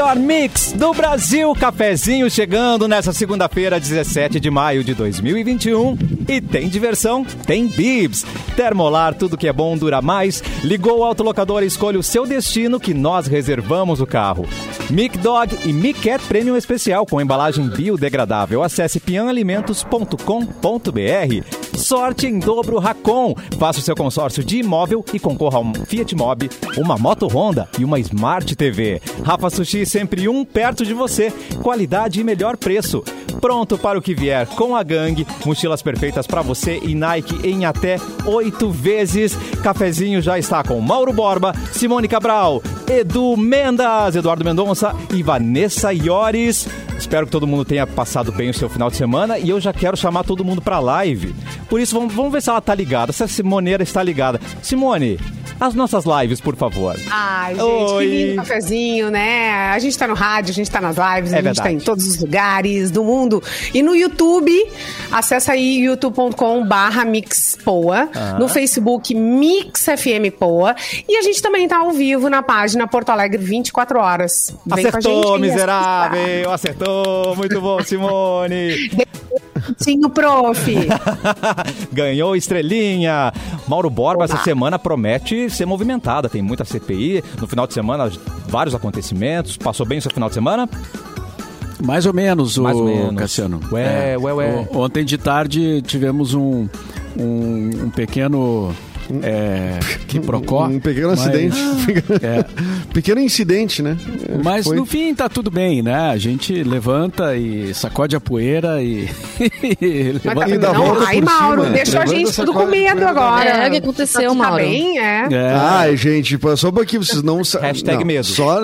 melhor mix do Brasil. Cafezinho chegando nessa segunda-feira, 17 de maio de 2021. E tem diversão? Tem bibs. Termolar, tudo que é bom dura mais. Ligou o autolocador e escolha o seu destino que nós reservamos o carro. Mic Dog e Mic Cat Premium Especial com embalagem biodegradável. Acesse pianalimentos.com.br. Sorte em dobro Racon. Faça o seu consórcio de imóvel e concorra a um Fiat Mobi, uma moto Honda e uma Smart TV. Rafa Sushi sempre um perto de você. Qualidade e melhor preço. Pronto para o que vier com a gangue. Mochilas perfeitas para você e Nike em até oito vezes. Cafezinho já está com Mauro Borba, Simone Cabral, Edu Mendas, Eduardo Mendonça e Vanessa Iores. Espero que todo mundo tenha passado bem o seu final de semana e eu já quero chamar todo mundo para live. Por isso, vamos, vamos ver se ela tá ligada, se a Simoneira está ligada. Simone, as nossas lives, por favor. Ai, gente, Oi. que lindo cafezinho, né? A gente tá no rádio, a gente tá nas lives, É a gente tá verdade. em todos os lugares do mundo. E no YouTube, acessa aí youtube.com barra mixpoa. Ah. No Facebook, Mix FM Poa. E a gente também tá ao vivo na página Porto Alegre 24 horas. Vem com a gente Acertou, aí, miserável! Acertou! Muito bom, Simone! Sim, o prof. Ganhou estrelinha. Mauro Borba, Oba. essa semana promete ser movimentada. Tem muita CPI. No final de semana, vários acontecimentos. Passou bem o seu final de semana? Mais ou menos, Mais o ou menos. Cassiano. Ué, ué, ué. O- Ontem de tarde tivemos um, um, um pequeno é, quiprocó. Um pequeno mas- acidente. É, pequeno incidente, né? mas Foi- no fim tá tudo bem, né? A gente levanta e sacode a poeira e. Mas tá, levanta E dá não, volta aí, por Mauro, cima. deixou a Levanta gente essa tudo com medo levanta- agora. É, o que aconteceu, Tá Mauro? bem, é. É. Ai, gente, só um pouquinho, vocês não sabem. Hashtag não, medo. Só.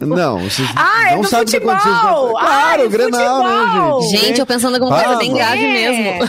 Não, vocês Ah, é não do sabem o que futebol! aconteceu. Ai, Claro, do o Grenal, futebol! né, gente? Gente, eu pensando em alguma coisa bem grave É. mesmo.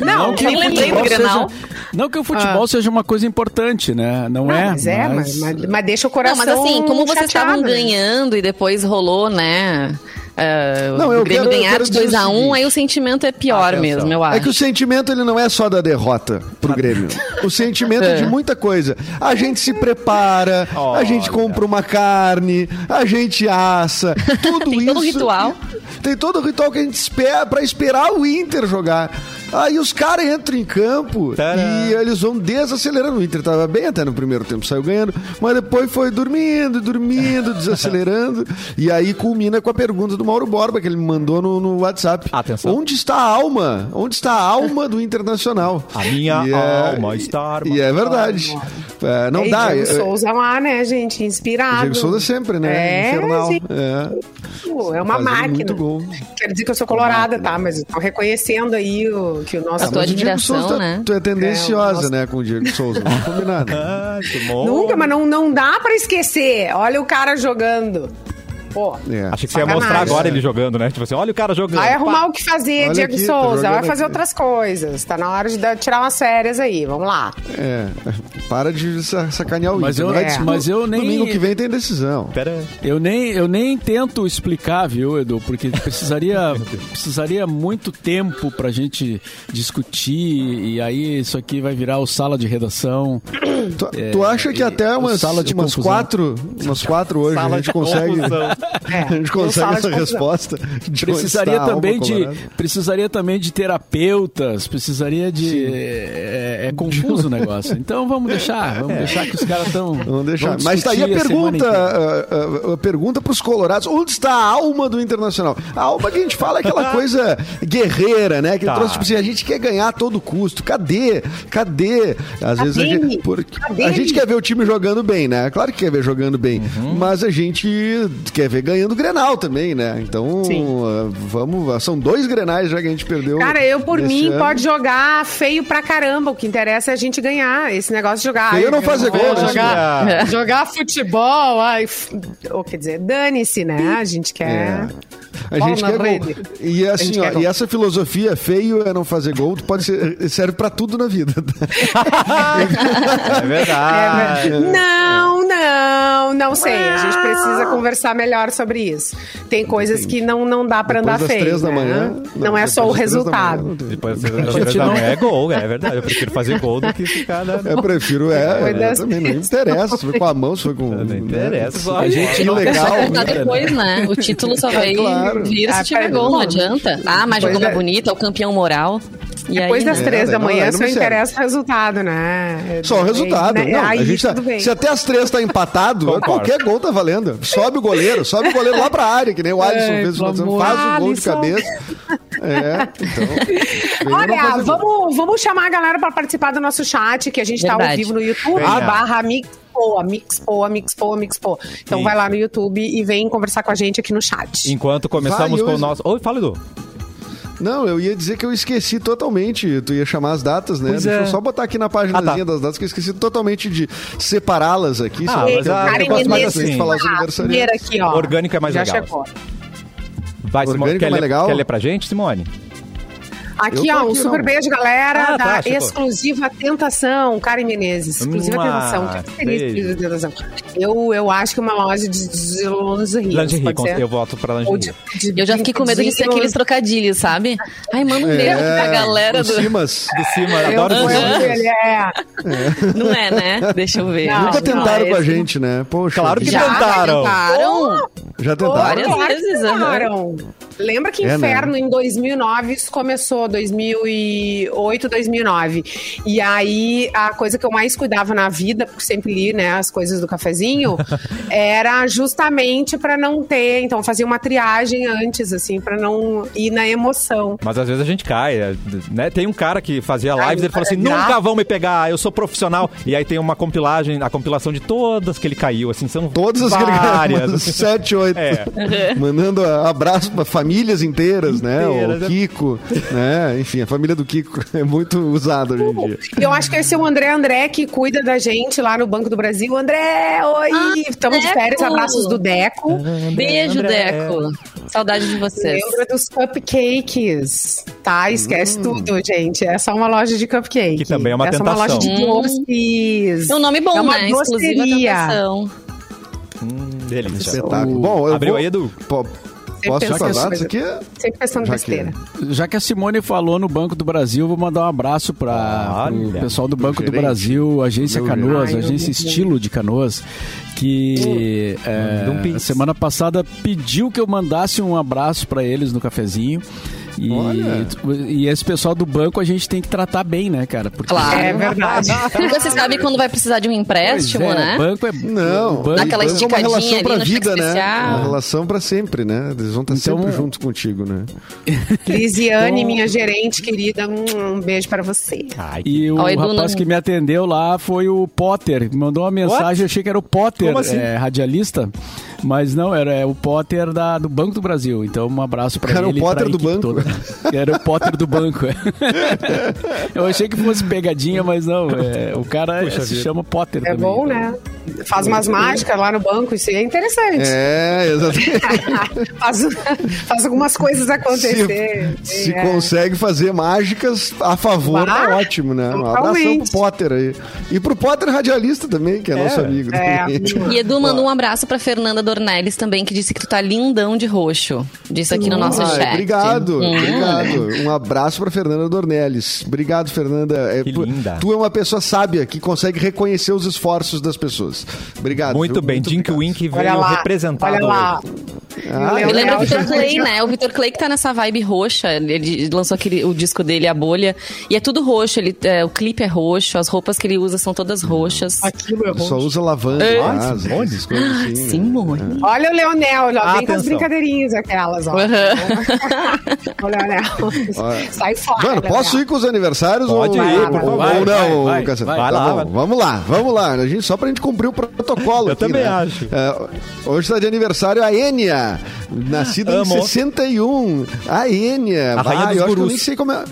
Não, que nem o lembrei do futebol Grenal. seja- não que o futebol seja uma coisa importante, né? Não Ah, é? mas é, mas, mas, mas deixa o coração Não, mas assim, como vocês estavam né? ganhando e depois rolou, né? é, Não, o eu Grêmio quero- eu ganhar quero de dizer o 2x1, seguinte. aí o sentimento é pior Atenção. mesmo, eu acho. É que o sentimento ele não é só da derrota pro Grêmio. O sentimento é de muita coisa. A gente se prepara, a Olha. gente compra uma carne, a gente assa, tudo Tem isso. todo um ritual. Tem todo o ritual que a gente espera pra esperar o Inter jogar. Aí os caras entram em campo Tcharam. e eles vão desacelerando. O Inter tava bem até no primeiro tempo, saiu ganhando, mas depois foi dormindo, dormindo, desacelerando. E aí culmina com a pergunta do Mauro Borba, que ele me mandou no, no WhatsApp. Atenção. Onde está a alma? Onde está a alma do Internacional? A minha E é- alma está armada. E é verdade. É, não Ei, dá. Diego é- Souza lá, né, gente? Inspirado. Diego Souza sempre, né? É, Infernal. gente. É. É uma Fazendo máquina. muito gol. Quero dizer que eu sou colorada, tá? Mas estão reconhecendo aí o, que o nosso... A tua o Diego admiração, Souza, tá- né? Tu é tendenciosa, É, nosso- né, com o Diego Souza. Não combinado. Ah, que bom. Nunca, mas não, não dá pra esquecer. Olha o cara jogando. Pô, É. Achei que você ia mostrar agora ele jogando, né? Tipo assim, olha o cara jogando. vai arrumar Pá. o que fazer, Olha Diego aqui, tá Souza. Vai fazer aqui. outras coisas. Tá na hora de dar- tirar umas férias aí. Vamos lá. É. Para de sa- sacanear o Mas Inter. eu- é mas eu nem- Domingo que vem tem decisão. Pera. Eu nem, eu nem tento explicar, viu, Edu? Porque precisaria, precisaria muito tempo pra gente discutir e aí isso aqui vai virar o sala de redação. Tu, É, tu acha que até umas, sala de umas confusão. quatro, umas quatro hoje Sala a gente consegue, confusão. É, a gente consegue essa resposta? Precisaria também de precisaria também de terapeutas, precisaria de é, é confuso o negócio. Então vamos deixar, vamos deixar que os caras estão Vamos deixar. Mas tá aí a pergunta, a, a- a pergunta para os colorados, onde está a alma do Internacional? A alma que a gente fala é aquela coisa guerreira, né? Que Tá. trouxe, tipo assim, a gente quer ganhar a todo custo. Cadê? Cadê? Às vezes a gente, por- Cadê? a gente quer ver o time jogando bem, né? Claro que quer ver jogando bem, Uhum. mas a gente quer ver ganhando o Grenal também, né? Então, Sim. uh, vamos, são dois Grenais já que a gente perdeu. Cara, eu por mim ano. pode jogar feio pra caramba. O que interessa é a gente ganhar. Esse negócio de jogar. Feio ai, não fazer gol, né? Jogar, jogar futebol. Ai, f- ou quer dizer, dane-se, né? A gente quer. É. A Bola gente quer gol. rede. E A assim, ó, gol. e essa filosofia feio é não fazer gol, pode ser, serve pra tudo na vida. É verdade. É, Não, Não, não sei. A gente precisa conversar melhor sobre isso. Tem coisas que não, não dá pra Depois andar feio. três da né? manhã. Não, é só o depois das três da manhã, resultado. não. Depois das três da manhã é gol, é verdade. Eu prefiro fazer gol do que ficar na... Eu prefiro, é, eu das- também não interessa. Se foi com a mão, se foi com. Não interessa. Só A gente não legal, Só contar né? depois, né? O título só vai claro. Ah, se tiver pera, gol, não não. adianta. Ah, mas Depois jogou da- bonita, o campeão moral. E Depois aí, das né? três É, da manhã não só interessa o resultado, né? Só o resultado. Aí, Não, aí a gente tá- se até as três tá empatado, qualquer gol tá valendo. Sobe o goleiro, sobe o goleiro lá pra área, que nem o Alisson Ai, fez faz o gol de cabeça. É, então. Olha, vamos, vamos chamar a galera para participar do nosso chat, que a gente tá ao Verdade. vivo no YouTube, Venha. barra Mixpoa, Mixpoa, Mixpoa, Mixpoa. Então Sim. vai lá no YouTube e vem conversar com a gente aqui no chat. Enquanto começamos Vai, com o nosso... Oi, fala, Edu. Não, eu ia dizer que eu esqueci totalmente. Tu ia chamar as datas, né? Pois Deixa é. eu só botar aqui na página Ah, tá. das datas, que eu esqueci totalmente de separá-las aqui. Ah, mas pra- a- eu gosto mais assim de falar os aniversariantes. primeira aqui, ó. Orgânico é mais Já legal. chegou. Vai, Simone. Orgânico Quer, é mais ler, legal? quer ler pra gente, Simone? Aqui, ó, um aqui, super não. beijo, galera, Ah, tá, da chegou. exclusiva Tentação, Karen Menezes. Exclusiva Mua, Tentação. Feliz exclusiva Tentação. Eu, eu acho que uma loja de, de lingerie. Lingerie, pode com- ser? eu voto pra Ou de- lingerie. de Eu já fiquei com medo de ser aqueles trocadilhos, sabe? Ai, manda um É, beijo pra galera do. Simas. De cima, Eu adoro eu ele é. Não é, né? Deixa eu ver. Não, Nunca não, tentaram com a esse- gente, né? Poxa. Claro que. Já tentaram. tentaram? Já tentaram. Várias vezes, tentaram. Lembra que É, né? Inferno em 2009 isso começou, 2008, 2009. E aí a coisa que eu mais cuidava na vida, porque sempre li, né, as coisas do cafezinho, era justamente pra não ter, então eu fazia uma triagem antes assim, pra não ir na emoção. Mas às vezes a gente cai, é, né? Tem um cara que fazia Ai, lives, ele fala assim, nunca vão me pegar, eu sou profissional. E aí tem uma compilagem, a compilação de todas que ele caiu, assim, são Todas as várias. umas sete, oito. É. Mandando abraço para famílias inteiras, né? Inteiras, O né? Kiko, né? Enfim, a família do Kiko é muito usada hoje em dia. Eu acho que esse é o André André que cuida da gente lá no Banco do Brasil. André, oi! Ah, Estamos de férias, abraços do Deco. Beijo, André. Deco. Saudade de vocês. Lembra dos cupcakes, tá? Esquece tudo, gente. É só uma loja de cupcake. Que também é uma é só uma loja de tentação. doces. É um nome bom, É uma né? Doceria. tentação. Hum, delícia. Espetáculo. Bom, eu Abriu vou... aí, Edu? Po- Posso datas coisas. aqui? Sempre pensando Já que- besteira. Já que a Simone falou no Banco do Brasil, vou mandar um abraço para o pessoal do Banco do gerente. Brasil, Agência Meu Canoas. Agência Ai, Estilo de Canoas, que é, Manda um semana passada pediu que eu mandasse um abraço para eles no cafezinho. E, Olha. e esse pessoal do banco a gente tem que tratar bem, né, cara? Porque Claro. É verdade. Nunca se sabe quando vai precisar de um empréstimo, é, né? Banco é Não. o banco- Naquela banco é uma esticadinha relação cheque vida, né? Uma relação pra sempre, né? Eles vão estar Então- sempre juntos contigo, né? Lisiane, minha gerente querida, um beijo pra você. Ai, E o rapaz não- que me atendeu lá foi o Potter. Me mandou uma mensagem, eu achei que era o Potter, assim? é, radialista. Mas não, era é, o Potter da, do Banco do Brasil. Então, um abraço pra o ele. e Potter pra do banco. toda. Era o Potter do banco. é. eu achei que fosse pegadinha, mas não. é, o cara Puxa se vida. chama Potter É também. bom, né? Faz umas mágicas lá no banco, isso é interessante. É, exatamente. faz, faz algumas coisas acontecer. Se, se É. consegue fazer mágicas a favor, Ah, tá ótimo, né? Um abração pro Potter aí. E pro Potter radialista também, que é, nosso amigo. É. E Edu mandou um abraço pra Fernanda Dornelles também, que disse que tu tá lindão de roxo. Disse aqui no nosso Ai, chat. Obrigado, Hum. obrigado. Um abraço pra Fernanda Dornelles. Obrigado, Fernanda. É, Que linda. Tu é uma pessoa sábia que consegue reconhecer os esforços das pessoas. Obrigado. muito viu? bem, Dink obrigado. Wink Olha veio lá, representado. olha lá. Ah, o Eu lembro Leonel o Vitor já- Clay, né? O Vitor Clay que tá nessa vibe roxa. Ele lançou aquele, o disco dele, A Bolha. E é tudo roxo. Ele, é, o clipe é roxo, as roupas que ele usa são todas roxas. Aquilo é Só bom. usa lavanda, É. ah, essas coisas assim. né? Simone. Olha o Leonel, ó, vem com as brincadeirinhas aquelas, ó. o Leonel. Olha. Sai fora. Mano, posso ir com os aniversários? Pode ou, ir, por favor. ou não, vai, vai, vai. Tá Vai lá, bom. Vamos lá, vamos lá. A gente, só pra gente cumprir o protocolo Eu aqui, também né? acho. É, hoje está de aniversário a Enia, nascida Amo. em 61. A Enia. A rainha Ah, dos eu acho que eu gurus. nem sei como é...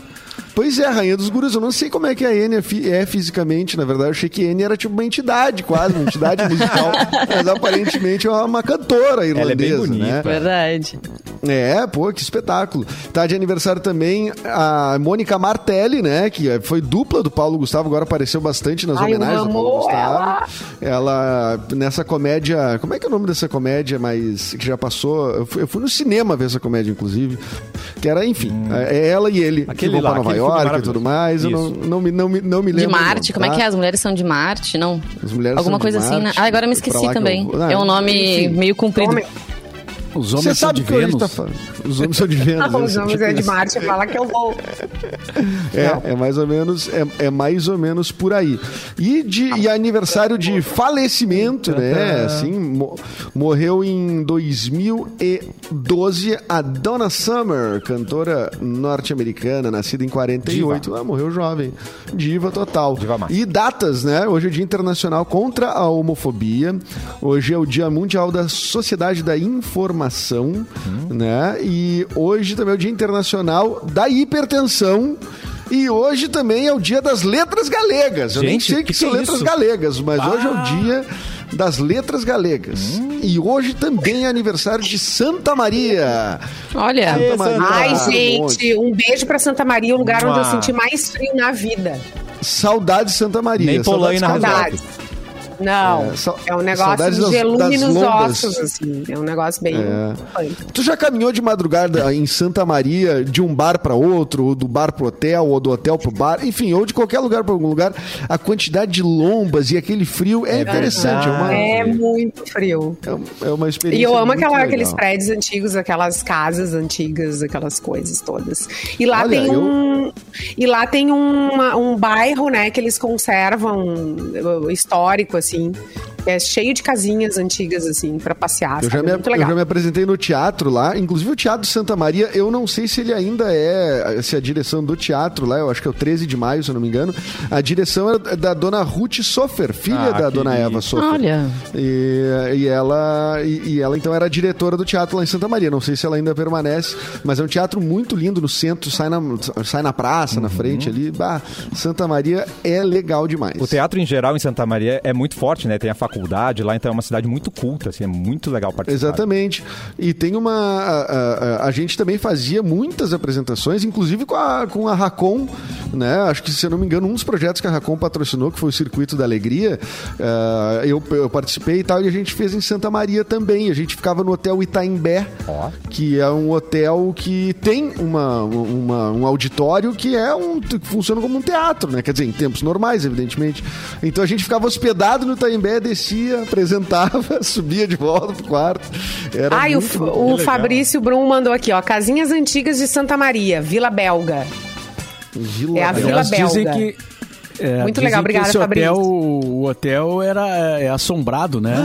Pois é, Rainha dos Gurus. Eu não sei como é que a N é, fi- é fisicamente, na verdade. Eu achei que N era tipo uma entidade, quase, uma entidade musical. Mas aparentemente é uma cantora irlandesa, é bem bonita. né? Verdade. É, pô, que espetáculo. Tá de aniversário também a Mônica Martelli, né? Que foi dupla do Paulo Gustavo, agora apareceu bastante nas Ai, homenagens amo Paulo Gustavo. ela. Ela, nessa comédia. Como é que é o nome dessa comédia? Mas que já passou. Eu fui, eu fui no cinema ver essa comédia, inclusive. Que era, enfim, é ela e ele Hum. Aquele que vão lá, pra Nova aquele York e tudo mais. Eu não, Isso. não, me, não, me, não me De lembro. Marte, não, como é tá? que é? As mulheres são de Marte, não? As mulheres Alguma são de coisa assim, né? Ah, agora eu me esqueci que eu também. vou. Ah, é um nome enfim. meio comprido. Homem. Os Você homens são de Vênus. tá. Os homens são de Vênus. Os homens Tipo é de. Marte, fala que eu vou. É, é mais ou menos, é, é mais ou menos por aí. E de e aniversário de falecimento, né? Assim, mo- morreu em 2012 a Donna Summer, cantora norte-americana, nascida em 48. Ah, morreu jovem. Diva total. Diva. E datas, né? Hoje é Dia Internacional contra a Homofobia. Hoje é o Dia Mundial da Sociedade da Informação, né? E hoje também é o Dia Internacional da Hipertensão. E hoje também é o dia das letras galegas. Eu nem sei o que, que são que é letras isso? galegas, mas hoje é o dia das letras galegas. E hoje também é aniversário de Santa Maria. Olha, Santa Maria Ai, gente, um beijo pra Santa Maria, o lugar onde eu senti mais frio na vida. Saudade Santa Maria. Nem Saudades resolve. Saudades. Não, É, é um negócio de gelume nos ossos, assim. É um negócio bem... É. Tu já caminhou de madrugada em Santa Maria de um bar para outro, ou do bar pro hotel, ou do hotel pro bar, enfim, ou de qualquer lugar para algum lugar, a quantidade de lombas e aquele frio é, interessante, é uma, É muito frio. é é uma experiência E eu amo aquela- aqueles prédios antigos, aquelas casas antigas, aquelas coisas todas. E lá Olha, tem eu- um. E lá tem uma- um bairro, né, que eles conservam uh, histórico, assim. Que É cheio de casinhas antigas, assim, pra passear. Eu sabe? já, me, Muito eu já me apresentei no teatro lá, inclusive o Teatro Santa Maria, eu não sei se ele ainda é, se a direção do teatro lá, eu acho que é o 13 de maio, se eu não me engano, a direção é da dona Ruth Sofer, filha Ah, da dona. Eva Sofer. Olha. E, e ela, e, e ela então era diretora do teatro lá em Santa Maria, não sei se ela ainda permanece, mas é um teatro muito lindo no centro, sai na, sai na praça, na frente ali, bah, Santa Maria é legal demais. O teatro em geral em Santa Maria é muito forte, né? Tem a faculdade lá, então é uma cidade muito culta, assim, é muito legal participar. Exatamente. E tem uma. A, a- a- gente também fazia muitas apresentações, inclusive com a, com a Racon, né? Acho que, se eu não me engano, um dos projetos que a Racon patrocinou, que foi o Circuito da Alegria, eh, eu, eu participei e tal, e a gente fez em Santa Maria também. A gente ficava no Hotel Itaimbé, Ó. que é um hotel que tem uma, uma- um auditório que é um que funciona como um teatro, né? Quer dizer, em tempos normais, evidentemente. Então a gente ficava hospedado no Itaimbé, descia, apresentava, subia de volta pro quarto. Era Ai, o, muito, o legal. Fabrício Brum mandou aqui, ó. Casinhas antigas de Santa Maria, Vila Belga. Vila É a Belga. Vila Aliás, dizem Belga. que. é, Muito dizem legal, obrigada, esse hotel, Fabrício. O hotel era é, assombrado, né?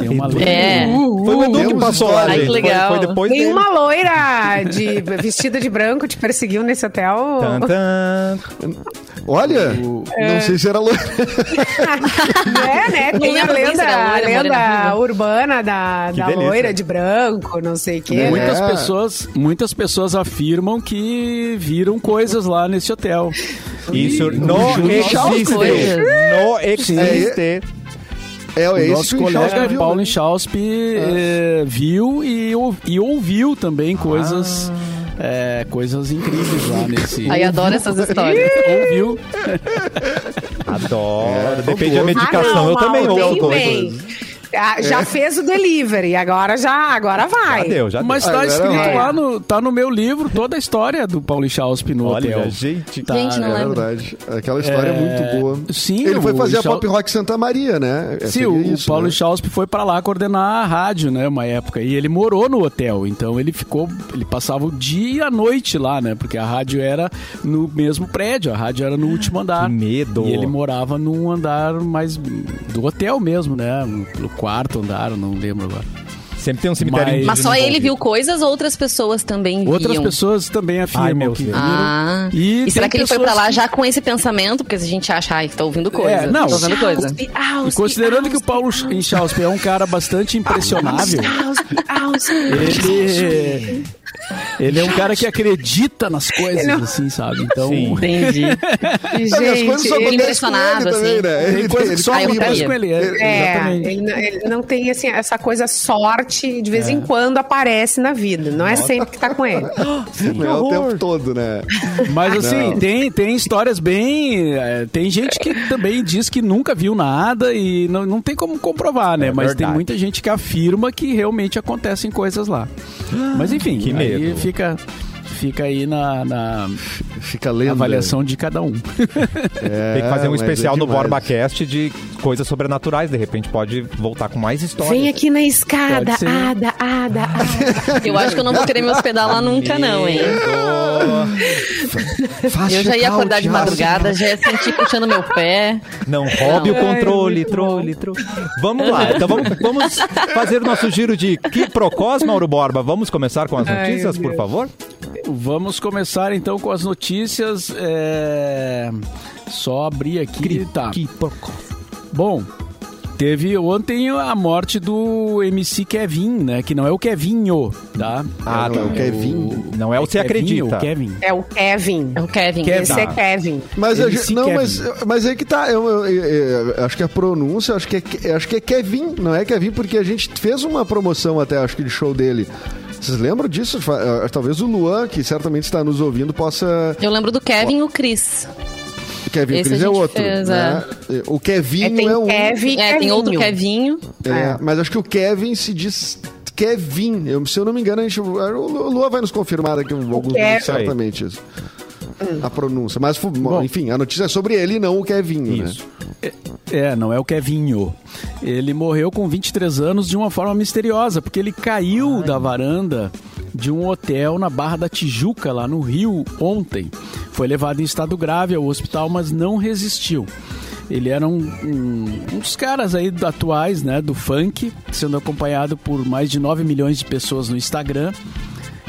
Tem uma. É. Foi o Edu que passou lá. Ai, que Foi- legal. Foi, depois dele. Nenhuma loira de, vestida de branco te perseguiu nesse hotel? Tan, tan. Olha, É. não sei se era loira. É, né? Tem a lenda, a lenda urbana da, da delícia. loira de branco, não sei o quê. né? Muitas pessoas, muitas pessoas afirmam que viram coisas lá nesse hotel. Isso não existe. Não existe. É, O é nosso o colega viu, Paulo né? Inchauspe eh, viu e, ou- e ouviu também coisas, eh, coisas incríveis lá nesse. Aí adoro essas histórias. ouviu. Adoro. Depende da medicação. Ah, não, eu também Mauro, ouço Ah, Já fez o delivery, agora já, agora vai. Já deu, já deu. Mas tá Agora escrito vai. lá no, tá no meu livro toda a história do Paulo Inchauspe no Olha, hotel. gente. Tá, Gente, não É lembro. verdade. Aquela história é, muito boa. sim, Ele foi fazer a Pop Rock Santa Maria, né? É, Sim, seria o, isso, o Paulo né? Foi pra lá coordenar a rádio, né, uma época. E ele morou no hotel, então ele ficou, ele passava o dia e a noite lá, né, porque a rádio era no mesmo prédio, a rádio era no último andar. Que medo. E ele morava num andar mais do hotel mesmo, né, no quarto andar, não lembro agora. Sempre tem um cemitério Mas- indígena Mas só ele viu coisas ou outras pessoas também viam? Outras pessoas também afirmam Ai, meu que viram. Ah, E e, será que ele foi pra lá que- já com esse pensamento? Porque a gente acha, ai, tô ouvindo coisa. É, não. Tô ouvindo coisa. E considerando que o Paulo Inchauspe é um cara bastante impressionável, ele, ele é um cara que acredita nas coisas, assim, sabe? Então, Sim. Entendi. Não, e as coisas Gente, só ele, acontecem impressionado, com ele também, assim. né? tem Ele, coisa que só acontece com ele. É, É, exatamente. ele, não- ele não tem assim, essa coisa sorte, de vez em quando aparece na vida. Não é sempre que tá com ele. não é o tempo todo, né? Mas assim, Não. tem, tem histórias bem. é, tem gente que também diz que nunca viu nada e não, não tem como comprovar, né? É Mas tem verdade. muita gente que afirma que realmente acontecem coisas lá. Mas enfim, Que aí medo. fica. Fica aí na, na Fica lendo. avaliação de cada um. É, Tem que fazer um é especial no demais. BorbaCast de coisas sobrenaturais. De repente pode voltar com mais histórias. Vem aqui na escada, ada, ada, ada. Eu acho que eu não vou querer me hospedar lá nunca, não, hein? Faz Eu já ia acordar de madrugada, já ia sentir puxando meu pé. Não roube o controle, trole, trole. Vamos lá, então vamos, vamos fazer o nosso giro de Quiprocós, Mauro Borba. Vamos começar com as Ai, notícias, meu por Deus. favor? Vamos começar então com as notícias. é, Só abrir aqui. Tá. Quiprocós. Bom, teve ontem a morte do MC Kevin, né? Que não é o Kevinho, tá? Ah, não, é o tá. Kevin. Não é o Você Kevinho, Acredita. o Kevin. É o Kevin. É o Kevin. Kevin. Esse é Kevin. Mas a MC gente- não, Kevin. mas, mas aí que tá. Eu, eu- eu- eu acho que a pronúncia, acho que, é, acho que é Kevin, não é Kevin, porque a gente fez uma promoção até, acho que de show dele. Vocês lembram disso? Fa- eh, Talvez o Luan, que certamente está nos ouvindo, possa. Eu lembro do Kevin e o Chris. Kevin, Esse Cris é outro. fez, né? O Kevin É, é um. Kevin É, tem outro Kevinho. Kevinho. É, É. Mas acho que o Kevin se diz Kevin. Eu, se eu não me engano, a gente, o Lua vai nos confirmar daqui a alguns Kevin. certamente isso. A pronúncia. Mas, fu- enfim, a notícia é sobre ele e não o Kevin. Isso. Né? É, não é o Kevinho. Ele morreu com 23 anos de uma forma misteriosa, porque ele caiu da varanda de um hotel na Barra da Tijuca, lá no Rio, ontem. Foi levado em estado grave ao hospital, mas não resistiu. Ele era um, um, um dos caras aí atuais, né, do funk, sendo acompanhado por mais de 9 milhões de pessoas no Instagram,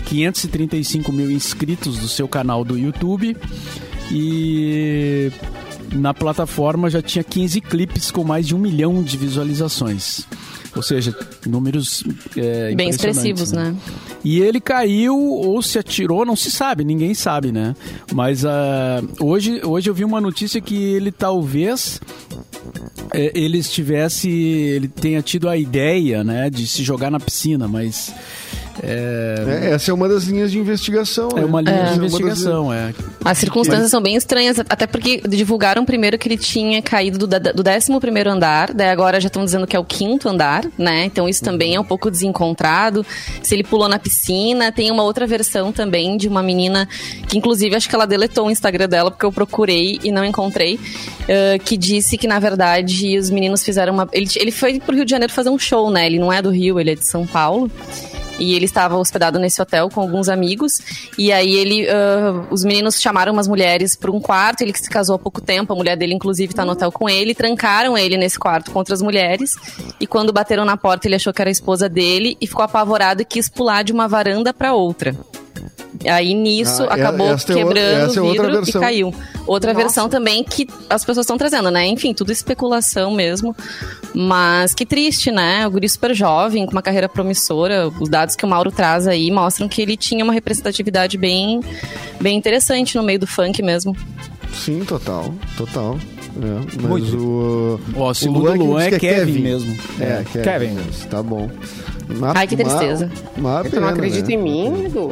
535 mil inscritos do seu canal do YouTube e na plataforma já tinha 15 clipes com mais de um milhão de visualizações. Ou seja, números é, Bem expressivos, né? E ele caiu ou se atirou, não se sabe, ninguém sabe, né? Mas ah, hoje, hoje eu vi uma notícia que ele talvez é, ele estivesse, ele tenha tido a ideia, né, de se jogar na piscina, mas é, É, essa é uma das linhas de investigação. é né? uma linha de das- investigação, é. As circunstâncias são bem estranhas, até porque divulgaram primeiro que ele tinha caído do, do 11 andar, daí agora já estão dizendo que é o quinto andar, né? Então isso também é um pouco desencontrado. Se ele pulou na piscina, tem uma outra versão também de uma menina que, inclusive, acho que ela deletou o Instagram dela porque eu procurei e não encontrei, eh, que disse que, na verdade, os meninos fizeram uma. Ele, ele foi pro Rio de Janeiro fazer um show, né? Ele não é do Rio, ele é de São Paulo. E ele estava hospedado nesse hotel com alguns amigos. E aí ele, ah, os meninos chamaram umas mulheres para um quarto. Ele que se casou há pouco tempo, a mulher dele inclusive está no hotel com ele. Trancaram ele nesse quarto com outras mulheres. E quando bateram na porta, ele achou que era a esposa dele e ficou apavorado e quis pular de uma varanda para outra. Aí nisso Ah, é- acabou essa é quebrando essa é o outra vidro e caiu. Outra Nossa. versão também que as pessoas estão trazendo, né? Enfim, tudo especulação mesmo. Mas que triste, né? O guri super jovem, com uma carreira promissora. Os dados que o Mauro traz aí mostram que ele tinha uma representatividade bem, bem interessante no meio do funk mesmo. Sim, total. Total. É, mas Muito. o. Ó, o que Luan, diz é que Kevin mesmo. É, Kevin. Kevin. mesmo. Tá bom. Uma- Ai, que tristeza. Uma, uma Tu pena, não acredita né? em mim, Edu?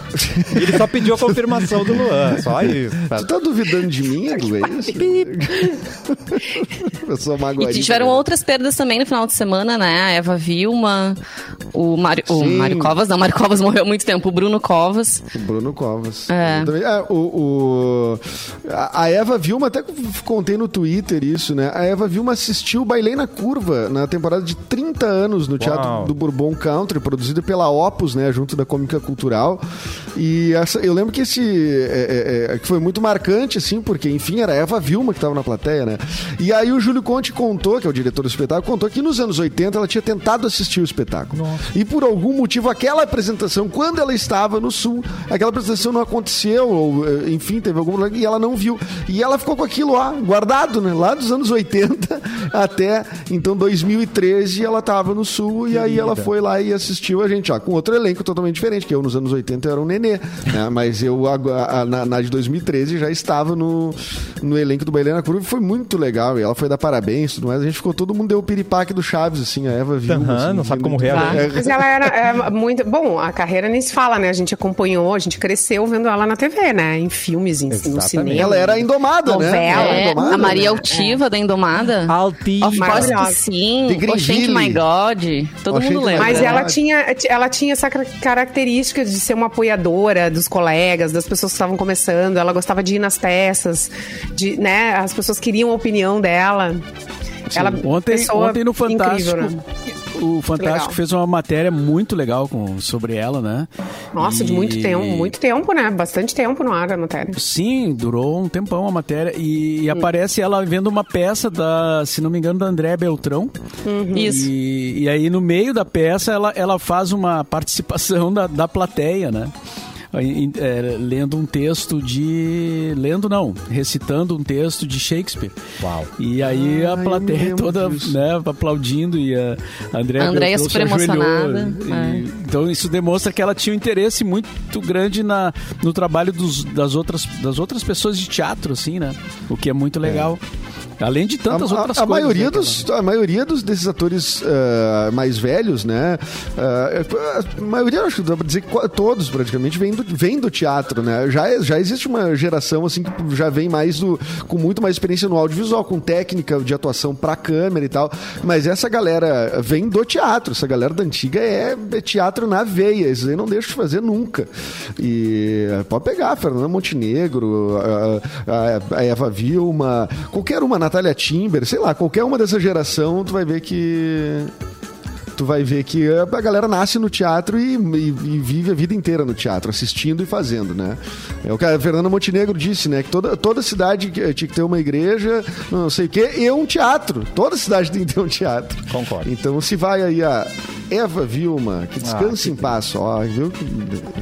Ele só pediu a confirmação do Luan, só isso. Tu tá duvidando de mim, Edu? É isso? Eu sou E magoadinho. tiveram outras perdas também no final de semana, né? A Eva Vilma, o Mário, o. Mário Covas, não, Mário Covas morreu há muito tempo, o Bruno Covas. O Bruno Covas. É. É, o, o- a a Eva Vilma, até contei no Twitter isso, né? A Eva Vilma assistiu Bailei na Curva na temporada de 30 anos no Teatro Uau. do Bourbon Country, produzido pela Opus, né? Junto da Cômica Cultural. E essa, eu lembro que esse é, é, é, que foi muito marcante, assim, porque, enfim, era a Eva Vilma que estava na plateia, né? E aí o Júlio Conte contou, que é o diretor do espetáculo, contou que nos anos 80 ela tinha tentado assistir o espetáculo. E por algum motivo, aquela apresentação, quando ela estava no Sul, aquela apresentação não aconteceu, ou, eh, enfim, teve algum e ela não viu. E ela ficou com aquilo lá, guardado, né? Lá dos anos 80 até, então, 2013, ela estava no Sul, e aí ela foi lá e assistiu a gente, ó, com outro elenco totalmente diferente, que eu nos anos 80 era um nenê, né? Mas eu, a, a, na, na de 2013, já estava no, no elenco do Bailena Curva e foi muito legal. E ela foi dar parabéns e tudo mais. A gente ficou, todo mundo deu o piripaque do Chaves, assim, a Eva viu. Aham, assim, não sabe como muito- reagir. Ah, Mas ela era é, muito. Bom, a carreira nem se fala, né? A gente acompanhou, a gente cresceu vendo ela na TV, né? Em filmes, em, no cinema. Ela era indomada, né? Novela. Ela era É, indomada, a Maria né? Altiva da Indomada. Altiva. Of course que sim. Oxente, my God. Todo Oxente, mundo lembra. Mas É. ela tinha, ela tinha essa car- característica de ser uma apoiadora dos colegas, das pessoas que estavam começando. Ela gostava de ir nas peças, de, né? As pessoas queriam a opinião dela. Ela Ontem, ontem no Fantástico, incrível, né? O Fantástico legal. fez uma matéria muito legal com, sobre ela, né? Nossa, de muito E- tempo, muito tempo, né? Bastante tempo no ar a matéria. Sim, durou um tempão a matéria. E, e aparece ela vendo uma peça da, se não me engano, da André Beltrão. Isso. E, e aí, no meio da peça, ela, ela faz uma participação da, da plateia, né? É, lendo um texto de. Lendo não, recitando um texto de Shakespeare. Uau. E aí Ah, a plateia toda disso. né, aplaudindo e a Andréa A Andréia super emocionada. E- É. Então isso demonstra que ela tinha um interesse muito grande na, no trabalho dos, das, outras, das outras pessoas de teatro, assim, né? O que é muito legal. Além de tantas a, outras a, a coisas. maioria né, dos, a maioria dos desses atores ah, mais velhos, né? ah, a maioria, acho que dá pra dizer que todos praticamente vêm do, vêm do teatro, né? Já, já existe uma geração assim que já vem mais do, com muito mais experiência no audiovisual, com técnica de atuação pra câmera e tal. Mas essa galera vem do teatro. Essa galera da antiga é, é teatro na veia. Isso aí não deixa de fazer nunca. E pode pegar, Fernanda Montenegro, a, a- a Eva Vilma, qualquer uma, Natália Timber, sei lá, qualquer uma dessa geração, tu vai ver que. Tu vai ver que a galera nasce no teatro e, e- e vive a vida inteira no teatro, assistindo e fazendo, né? É o que a Fernanda Montenegro disse, né? Que toda, toda cidade tinha que ter uma igreja, não sei o quê, e um teatro. Toda cidade tem que ter um teatro. Concordo. Então se vai aí a Eva Vilma, que descanse Ah, em paz. Ó, viu que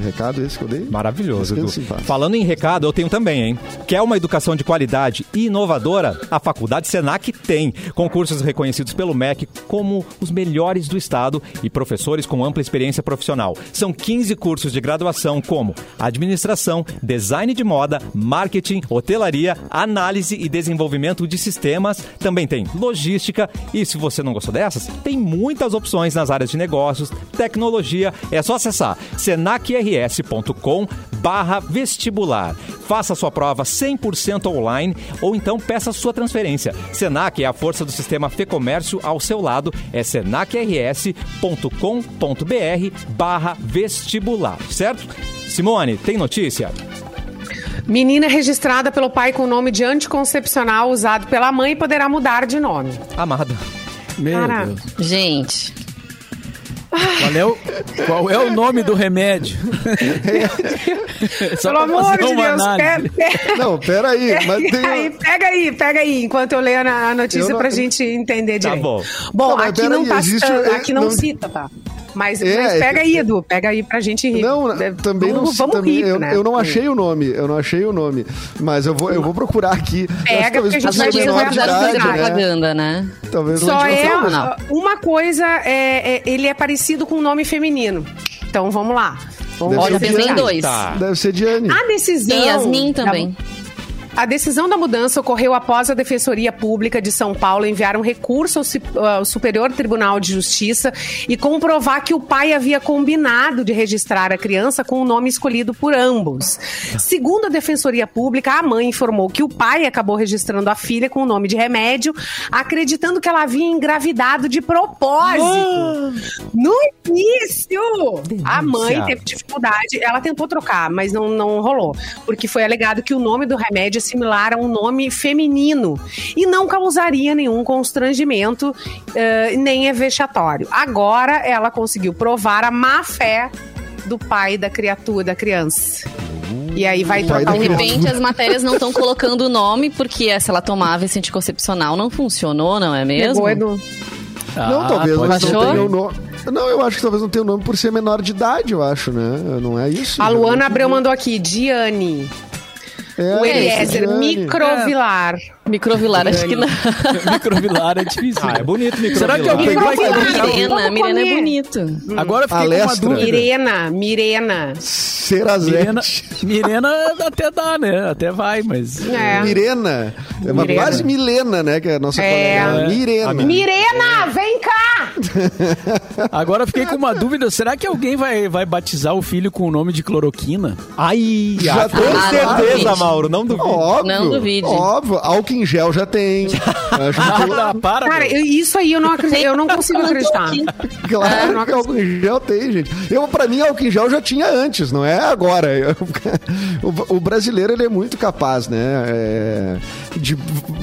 recado esse que eu dei? Maravilhoso. Descanse em paz. Falando em recado, eu tenho também, hein? Quer uma educação de qualidade e inovadora? A Faculdade Senac tem. Concursos reconhecidos pelo MEC como os melhores do estado e professores com ampla experiência profissional. São 15 cursos de graduação como administração, design de moda, marketing, hotelaria, análise e desenvolvimento de sistemas. Também tem logística e se você não gostou dessas, tem muitas opções nas áreas de negócios, tecnologia. É só acessar senacrs.com barra vestibular. Faça sua prova 100% online ou então peça sua transferência. Senac é a força do sistema Fê Comércio ao seu lado. É senacrs.com.br barra vestibular, certo? Simone, tem notícia? Menina registrada pelo pai com o nome de anticoncepcional usado pela mãe poderá mudar de nome. Amada. Meu Cara, Deus. Gente, Qual é, o, qual é o nome do remédio? Só Pelo amor de Deus, pega, pega, Não, peraí, mas tem... aí, pega aí, pega aí, enquanto eu leio a notícia Eu não- pra gente entender Tá direito. bom. Bom, Não, aqui pera não aí, tá existe- citando- é, aqui não, não- cita, tá? Mas, É, mas é pega que- aí, Edu, pega aí pra gente rir. Não, É, também não vamos, sei, vamos também, rir, eu, né? eu não achei o nome, eu não achei o nome. Mas eu vou, eu vou procurar aqui. Pega, porque a gente vai não de idade, né? propaganda, né? Talvez Só não é não, não. uma coisa, é, é, ele é parecido com um nome feminino. Então vamos lá. Vamos Deve Olha, ser Diane. dois. Tá. Deve ser Diane. A decisão. Sim, Yasmin da- também. A decisão da mudança ocorreu após a Defensoria Pública de São Paulo enviar um recurso ao, Ci- ao Superior Tribunal de Justiça e comprovar que o pai havia combinado de registrar a criança com o nome escolhido por ambos. Segundo a Defensoria Pública, a mãe informou que o pai acabou registrando a filha com o nome de remédio, acreditando que ela havia engravidado de propósito. No início, a mãe teve dificuldade, ela tentou trocar, mas não, não rolou, porque foi alegado que o nome do remédio similar a um nome feminino e não causaria nenhum constrangimento, eh, nem é vexatório. Agora ela conseguiu provar a má fé do pai da criatura, da criança. E aí vai trocar De repente, as matérias não estão colocando o nome, porque se ela tomava esse anticoncepcional, não funcionou, não é mesmo? Pegou, Edu. Não, Ah, talvez não Achou? tenha o nome. Não, eu acho que talvez não tenha o nome por ser menor de idade, eu acho, né? Não é isso? A Luana Abreu mandou aqui, Diane. É, o Eliezer. Microvilar. Microvilar, acho que não. Microvilar é difícil. Ah, é bonito Será que microvilar. alguém vai Microvilar. colocar? Mirena, Vamos Mirena é bonito. Agora eu fiquei com uma dúvida. Mirena, Mirena. Mirena, Serazete. Mirena até dá, né? Até vai, mas. É. Mirena. É uma Mirena. quase Milena, né? Que é a nossa É. colega. Mirena. A Mi- Mirena, vem cá! Agora eu fiquei com uma dúvida. Será que alguém vai, vai batizar o filho com o nome de cloroquina? Ai, Já com. Ah, não certeza, duvide. Mauro, não duvido. Óbvio. Não duvide. Óbvio. Álcool em gel já tem. Ah, para, Cara, eu- isso aí eu não acredito, eu não consigo acreditar. Claro não que álcool em gel tem, gente. Eu, pra mim, álcool em gel já tinha antes, não é agora. Eu- o, o brasileiro, ele é muito capaz, né? é, de,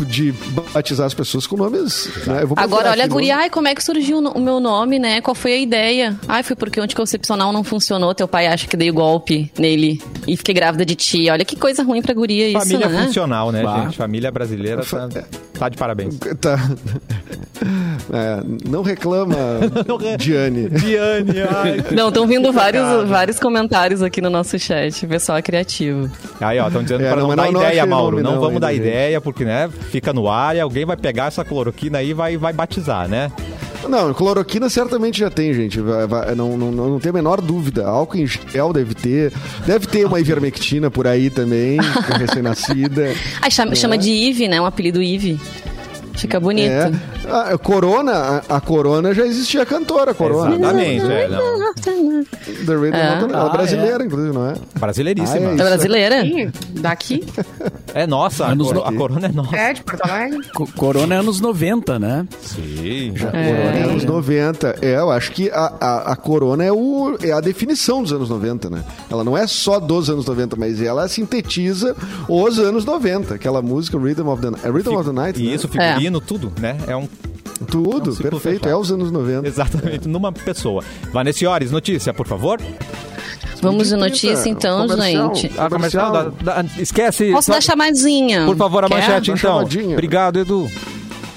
de batizar as pessoas com nomes. Né? Eu vou Agora, olha a aqui, guria, nome. ai, como é que surgiu o meu nome, né? Qual foi a ideia? Ai, foi porque o anticoncepcional não funcionou, teu pai acha que dei o golpe nele e fiquei grávida de ti. Olha que coisa ruim pra guria isso, Família né? funcional, né, Bah. gente? Família brasileira tá, tá de parabéns. Tá. É, não reclama, Diane. Diane, ai. Não, estão vindo vários, vários comentários aqui no nosso chat. O pessoal é criativo. Aí, ó, estão dizendo É, pra não, não, dar não- não ideia, Mauro. não, não, vamos ainda, dar gente. ideia, porque, né, fica no ar e alguém vai pegar essa cloroquina aí e vai, vai batizar, né? Não, cloroquina certamente já tem, gente. Vai- vai- não, não, não tem a menor dúvida. Álcool em gel deve ter. Deve ter uma ivermectina por aí também, é recém-nascida. Ai, chama, chama de Ive, né? Um apelido Ive. Fica bonito. É. A Corona, a, a Corona já existia a cantora, a Corona. Exatamente, é, não. The Rhythm É. é Ah, brasileira, inclusive, não é? Brasileiríssima. Ah, É brasileira? Ih, Daqui? É nossa, a, Anos corona é nossa. É, de Porto Alegre. Co- Corona é anos 90, né? Sim. Corona é anos 90. É, eu acho que a, a, a Corona é, o, é a definição dos anos 90, né? Ela não é só dos anos 90, mas ela sintetiza os anos 90. Aquela música Rhythm of the, é Rhythm of the Night, né? isso, figurino, tudo, né? É um. Tudo, É um perfeito. fechado. É os anos 90. Exatamente, numa pessoa. Vanessa Ores, notícia, por favor. Vamos de notícia então, comercial. gente. Ah, comercial. Comercial. da- da- esquece. Posso só- dar chamadinha? Por favor, a Quer? manchete, então. chamadinha. Obrigado, Edu.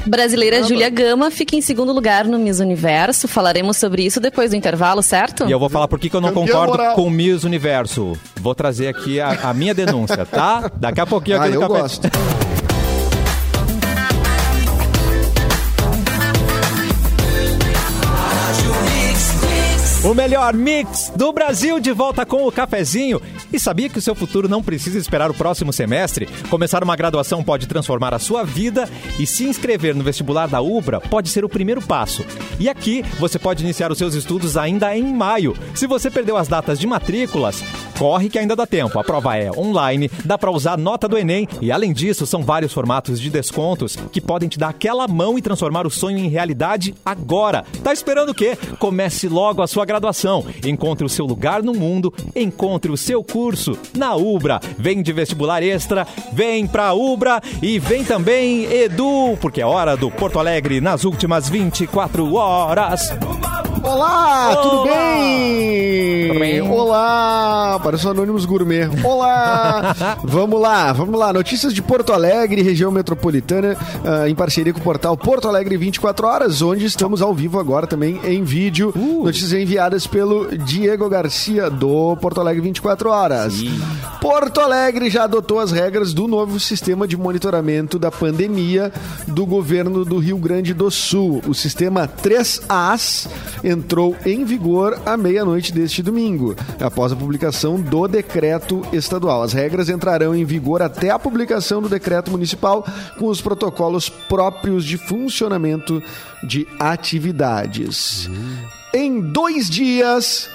Brasileira Júlia Gama fica em segundo lugar no Miss Universo. Falaremos sobre isso depois do intervalo, certo? E eu vou falar por que eu não concordo moral. com o Miss Universo. Vou trazer aqui a, a minha denúncia, tá? Daqui a pouquinho aqui Ah, no eu Café. gosto. O melhor mix do Brasil de volta com o cafezinho. E sabia que o seu futuro não precisa esperar o próximo semestre? Começar uma graduação pode transformar a sua vida e se inscrever no vestibular da Ubra pode ser o primeiro passo. E aqui você pode iniciar os seus estudos ainda em maio. Se você perdeu as datas de matrículas, corre que ainda dá tempo. A prova é online, dá para usar a nota do Enem e além disso são vários formatos de descontos que podem te dar aquela mão e transformar o sonho em realidade agora. Tá esperando o quê? Comece logo a sua graduação. Encontre o seu lugar no mundo, encontre o seu curso na Ubra. Vem de vestibular extra, vem pra Ubra e vem também Edu, porque é hora do Porto Alegre nas últimas 24 horas. Olá, tudo Olá. bem? Tudo bem? Olá, parece o Anônimos Gourmet. Olá! vamos lá, vamos lá. Notícias de Porto Alegre, região metropolitana, ah, em parceria com o portal Porto Alegre 24 Horas, onde estamos ao vivo agora também em vídeo. Notícias enviadas pelo Diego Garcia, do Porto Alegre 24 Horas. Porto Alegre já adotou as regras do novo sistema de monitoramento da pandemia do governo do Rio Grande do Sul. O sistema 3As entrou em vigor à meia-noite deste domingo, após a publicação do decreto estadual. As regras entrarão em vigor até a publicação do decreto municipal com os protocolos próprios de funcionamento de atividades. Em dois dias.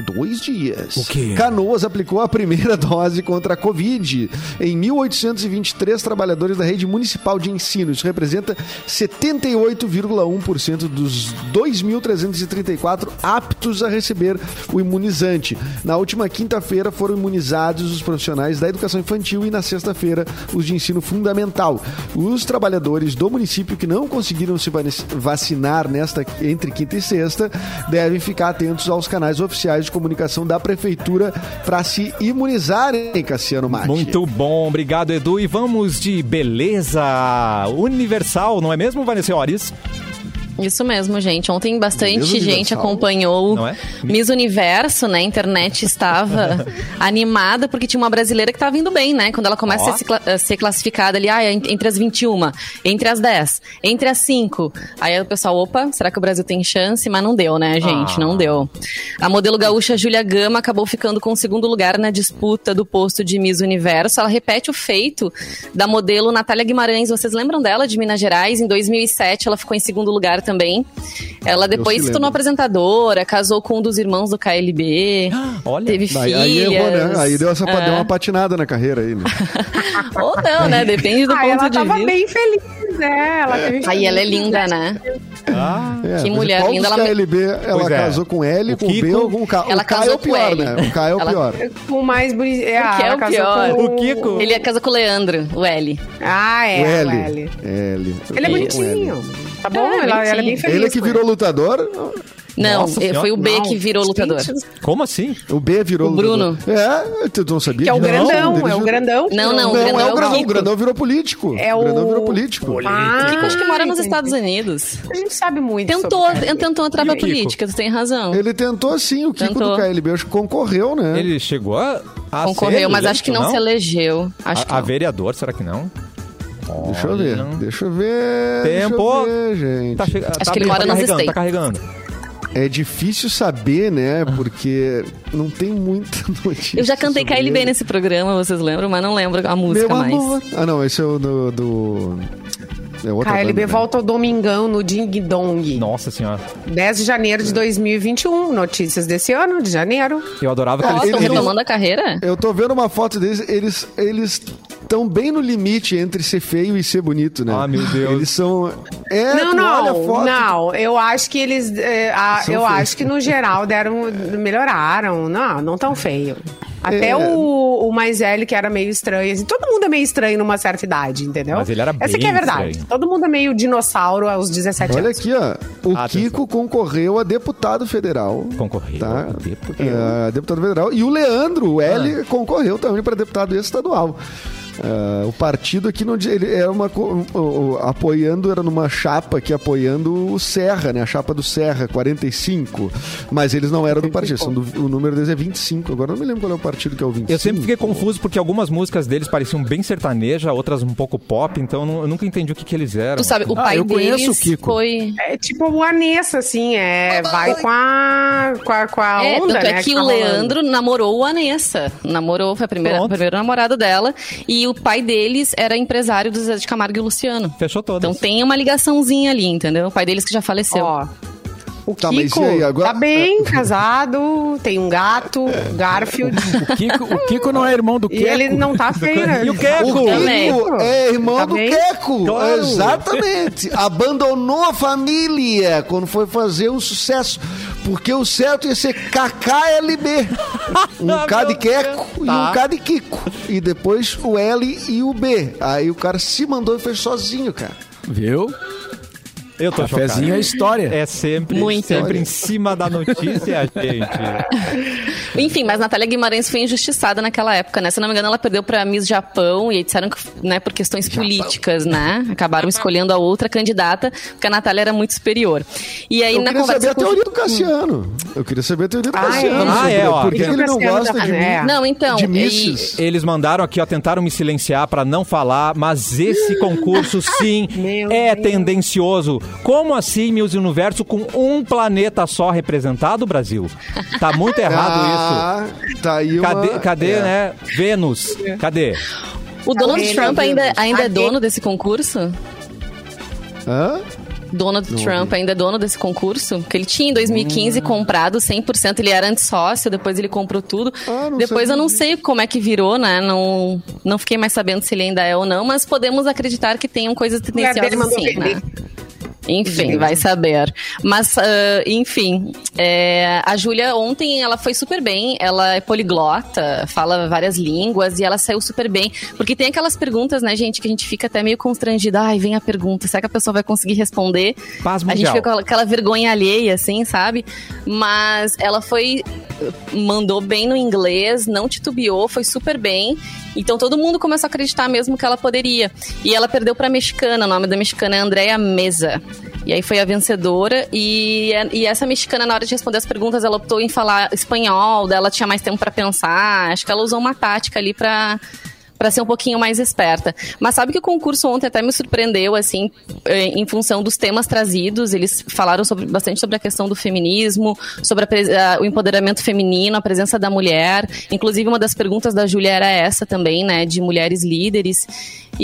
Dois dias. O quê? Canoas aplicou a primeira dose contra a Covid em 1.823 trabalhadores da rede municipal de ensino. Isso representa 78,1% dos 2.334 aptos a receber o imunizante. Na última quinta-feira foram imunizados os profissionais da educação infantil e na sexta-feira os de ensino fundamental. Os trabalhadores do município que não conseguiram se vac- vacinar nesta entre quinta e sexta devem ficar atentos aos canais oficiais de comunicação da prefeitura para se imunizarem, Cassiano Mate. Muito bom, obrigado Edu. E vamos de beleza universal, não é mesmo, Vanessa Ores? Isso mesmo, gente. Ontem bastante gente acompanhou é? Miss Universo, né? A internet estava animada porque tinha uma brasileira que estava indo bem, né? Quando ela começa a, se cla- a ser classificada ali, ah, en- entre as 21, entre as 10, entre as 5. Aí o pessoal, opa, será que o Brasil tem chance? Mas não deu, né, gente? Ah. Não deu. A modelo gaúcha Júlia Gama acabou ficando com o segundo lugar na disputa do posto de Miss Universo. Ela repete o feito da modelo Natália Guimarães. Vocês lembram dela, de Minas Gerais? Em 2007, ela ficou em segundo lugar também. Ela depois se se tornou apresentadora, casou com um dos irmãos do KLB. Olha. Teve Aí, filhas. aí errou, né? Aí deu, essa, É. deu uma patinada na carreira aí, né? Ou não, né? Depende do Ah, ponto ela de tava vista. bem feliz, né? Ela teve Aí ela é linda, né? Ah, É, Que mas mulher linda, ela- KLB ela é. casou com L, O com B Kiko- ou com K? Ela o K é o pior, com L. né? O K é o Ela- pior. O mais bonito. É, O que é ela o pior? com O Kiko. Ele casa com o Leandro, o L. Ah, é. o o L. L. L. Ele é Com bonitinho. Tá bom? É, ela, ela é bem feliz. Ele é que virou lutador? Não, Nossa foi o B Não, que virou lutador. como assim? O B virou O Bruno. lutador. É, tu não sabia? Que é o disso? grandão, Ele é o grandão. Não, virou- não, o Não, grandão é é o grandão. O grandão virou político. É o grandão o- virou político. Ah, Kiko acho que mora nos. Estados Unidos. A gente sabe muito. Tentou, sobre tentou entrar pra Kiko? política, tu tem razão. Ele tentou sim, o Kiko Tentou. do KLB, acho que concorreu, né? Ele chegou a. a Concorreu, ser mas acho que não, se elegeu. Acho que A, a não. vereador, será que não? Deixa eu ver, deixa eu ver. Tempo. Deixa eu ver, gente. Tá che- tá que ele mora tá nos carregando, tá carregando. É difícil saber, né? Porque não tem muita notícia. Eu já cantei sobre KLB ele. nesse programa, vocês lembram? Mas não lembro a música Meu mais. Ah, não, esse é o do. do... É outra KLB banda, né? volta ao Domingão no Ding Dong. Nossa senhora. 10 de janeiro de 2021. Notícias desse ano, de janeiro. Eu adorava que Ó, eles. estão retomando a carreira? Eu tô vendo uma foto deles, eles eles estão bem no limite entre ser feio e ser bonito, né? Ah, meu Deus. Eles são É, não, olha não, foto, não. Eu acho que eles. é, a- eu feios. acho que no geral deram. melhoraram. Não, não tão feio. Até É. o, o mais velho, que era meio estranho. Assim, todo mundo é meio estranho numa certa idade, entendeu? Mas ele era Essa que é a bem verdade. estranho. Todo mundo é meio dinossauro aos 17 Olha anos. aqui, ó. O Atenção. Kiko concorreu a deputado federal. Concorreu. Tá? Deputado. É, deputado federal. E o Leandro, o L, concorreu também para deputado estadual. É, o partido aqui não ele era uma o- apoiando era numa chapa aqui apoiando o Serra, né? A chapa do Serra 45, mas eles não eram do partido, são do- o número deles é 25. Agora eu não me lembro qual é o partido que é o 25. Eu sempre fiquei confuso porque algumas músicas deles pareciam bem sertaneja, outras um pouco pop, então eu, nu- eu nunca entendi o que, que eles eram. Tu sabe, o Ah, pai eu conheço deles o Kiko. foi. É tipo o Anessa, assim, é. Vai com a. com a, com a É, onda, tanto né? é que tá o rolando. Leandro namorou o Anessa. Namorou, foi a primeira, Pronto. o primeiro namorado dela. E o pai deles era empresário do Zé de Camargo e Luciano. Fechou todas. Então tem uma ligaçãozinha ali, entendeu? O pai deles que já faleceu. Ó. O Tá, Kiko e aí, agora- tá bem casado, tem um gato, Garfield. O Kiko, o Kiko não é irmão do e Kiko? ele não tá feio, né? E o Queco? O. Kiko é irmão Tá do bem? Queco. Claro. Exatamente. Abandonou a família quando foi fazer o sucesso. Porque o certo ia ser KKLB. Um K de Queco e Tá. um K de Kiko. E depois o L e o B. Aí o cara se mandou e fez sozinho, cara. Viu? Eu tô Cafezinho é chocado. história. É sempre, Muito. sempre em cima da notícia, gente. Enfim, mas Natália Guimarães foi injustiçada naquela época, né? Se eu não me engano, ela perdeu pra Miss Japão e aí disseram que, né, por questões políticas, né? Acabaram escolhendo a outra candidata, porque a Natália era muito superior. E aí, Eu na queria conversa saber a teoria do Cassiano. Eu queria saber a teoria do Ah, Cassiano. é? Ah, sobre é, ó. Por que E ele não Cassiano gosta da- de mim? é. Não, então. De e- misses. Eles mandaram aqui, ó, tentaram me silenciar pra não falar, mas esse concurso, sim, Meu é Deus. tendencioso. Como assim, Miss Universo, com um planeta só representado, Brasil? Tá muito errado ah, Tá aí isso. uma... Cadê, cadê é. né? Vênus? Cadê? O Donald Ele- Trump ainda, ainda é dono desse concurso? Hã? Donald Trump ainda é dono desse concurso? Porque ele tinha em 2015 Hum. comprado 100%, ele era antissócio, depois ele comprou tudo. Ah, não depois eu não sei como é que virou, né? Não, não fiquei mais sabendo se ele ainda é ou não, mas podemos acreditar que tenham coisas tendenciosas sim, né? Enfim, vai saber. Mas, ah, enfim, é, a Júlia ontem ela foi super bem. Ela é poliglota, fala várias línguas e ela saiu super bem. Porque tem aquelas perguntas, né, gente, que a gente fica até meio constrangida. Ai, vem a pergunta, será que a pessoa vai conseguir responder? Paz A gente mundial. fica com aquela vergonha alheia, assim, sabe? Mas ela foi mandou bem no inglês, não titubeou, foi super bem. Então todo mundo começou a acreditar mesmo que ela poderia. E ela perdeu para mexicana, o nome da mexicana é Andrea Mesa. E aí foi a vencedora. E, e essa mexicana, na hora de responder as perguntas, ela optou em falar espanhol, dela tinha mais tempo para pensar. Acho que ela usou uma tática ali para para ser um pouquinho mais esperta. Mas sabe que o concurso ontem até me surpreendeu, assim, eh, em função dos temas trazidos. Eles falaram sobre, bastante sobre a questão do feminismo, sobre a, o empoderamento feminino, a presença da mulher. Inclusive, uma das perguntas da Júlia era essa também, né, de mulheres líderes.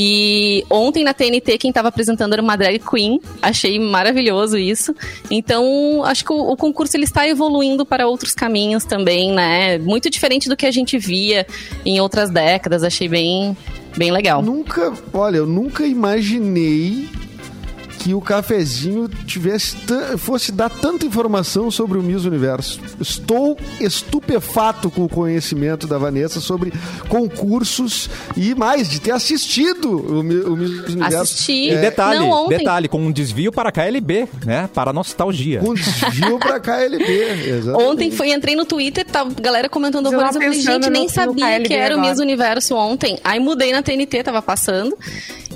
E ontem na TNT, quem estava apresentando era uma drag queen. Achei maravilhoso isso. Então, acho que o, o concurso ele está evoluindo para outros caminhos também, né? Muito diferente do que a gente via em outras décadas. Achei bem, bem legal. Nunca, olha, eu nunca imaginei que o cafezinho tivesse fosse dar tanta informação sobre o Miss Universo. Estou estupefato com o conhecimento da Vanessa sobre concursos e mais, de ter assistido o, o Miss Universo. Assisti. E detalhe, Não, detalhe, com um desvio para a KLB, né? Para a nostalgia. Com um desvio para a KLB, exatamente. Ontem foi, entrei no Twitter, tá, galera comentando horrores, eu falei, gente, nem sabia que era agora. o Miss Universo ontem. Aí mudei na TNT, tava passando,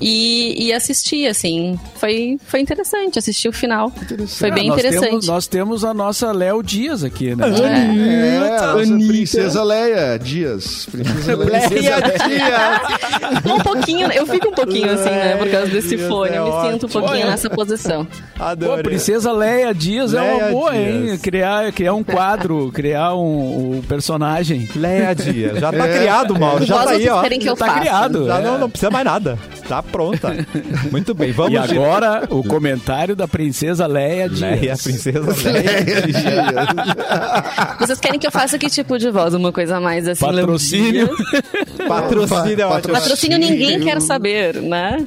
e, e assisti, assim, foi foi, interessante assistir o final. Foi bem nós interessante. Temos, nós temos a nossa Léo Dias aqui, né? É, é a Princesa Leia Dias. Princesa Leia, Dias. um pouquinho, eu fico um pouquinho assim, né? Por causa desse fone. Eu me sinto um pouquinho nessa posição. Adorei. Pô, Princesa Leia Dias Leia é uma boa, Dias. hein? Criar, criar um quadro, criar um, um personagem. Leia Dias. Já tá é. criado, Mauro. Já tá aí, ó. Que eu tá faça. criado. Já não, não precisa mais nada. Tá pronta. Muito bem, vamos. E agora, o comentário da princesa Leia Dias. Leia, princesa Leia Dias. Vocês querem que eu faça que tipo de voz? Uma coisa mais assim... Patrocínio. Patrocínio, patrocínio. Patrocínio ninguém quer saber, né?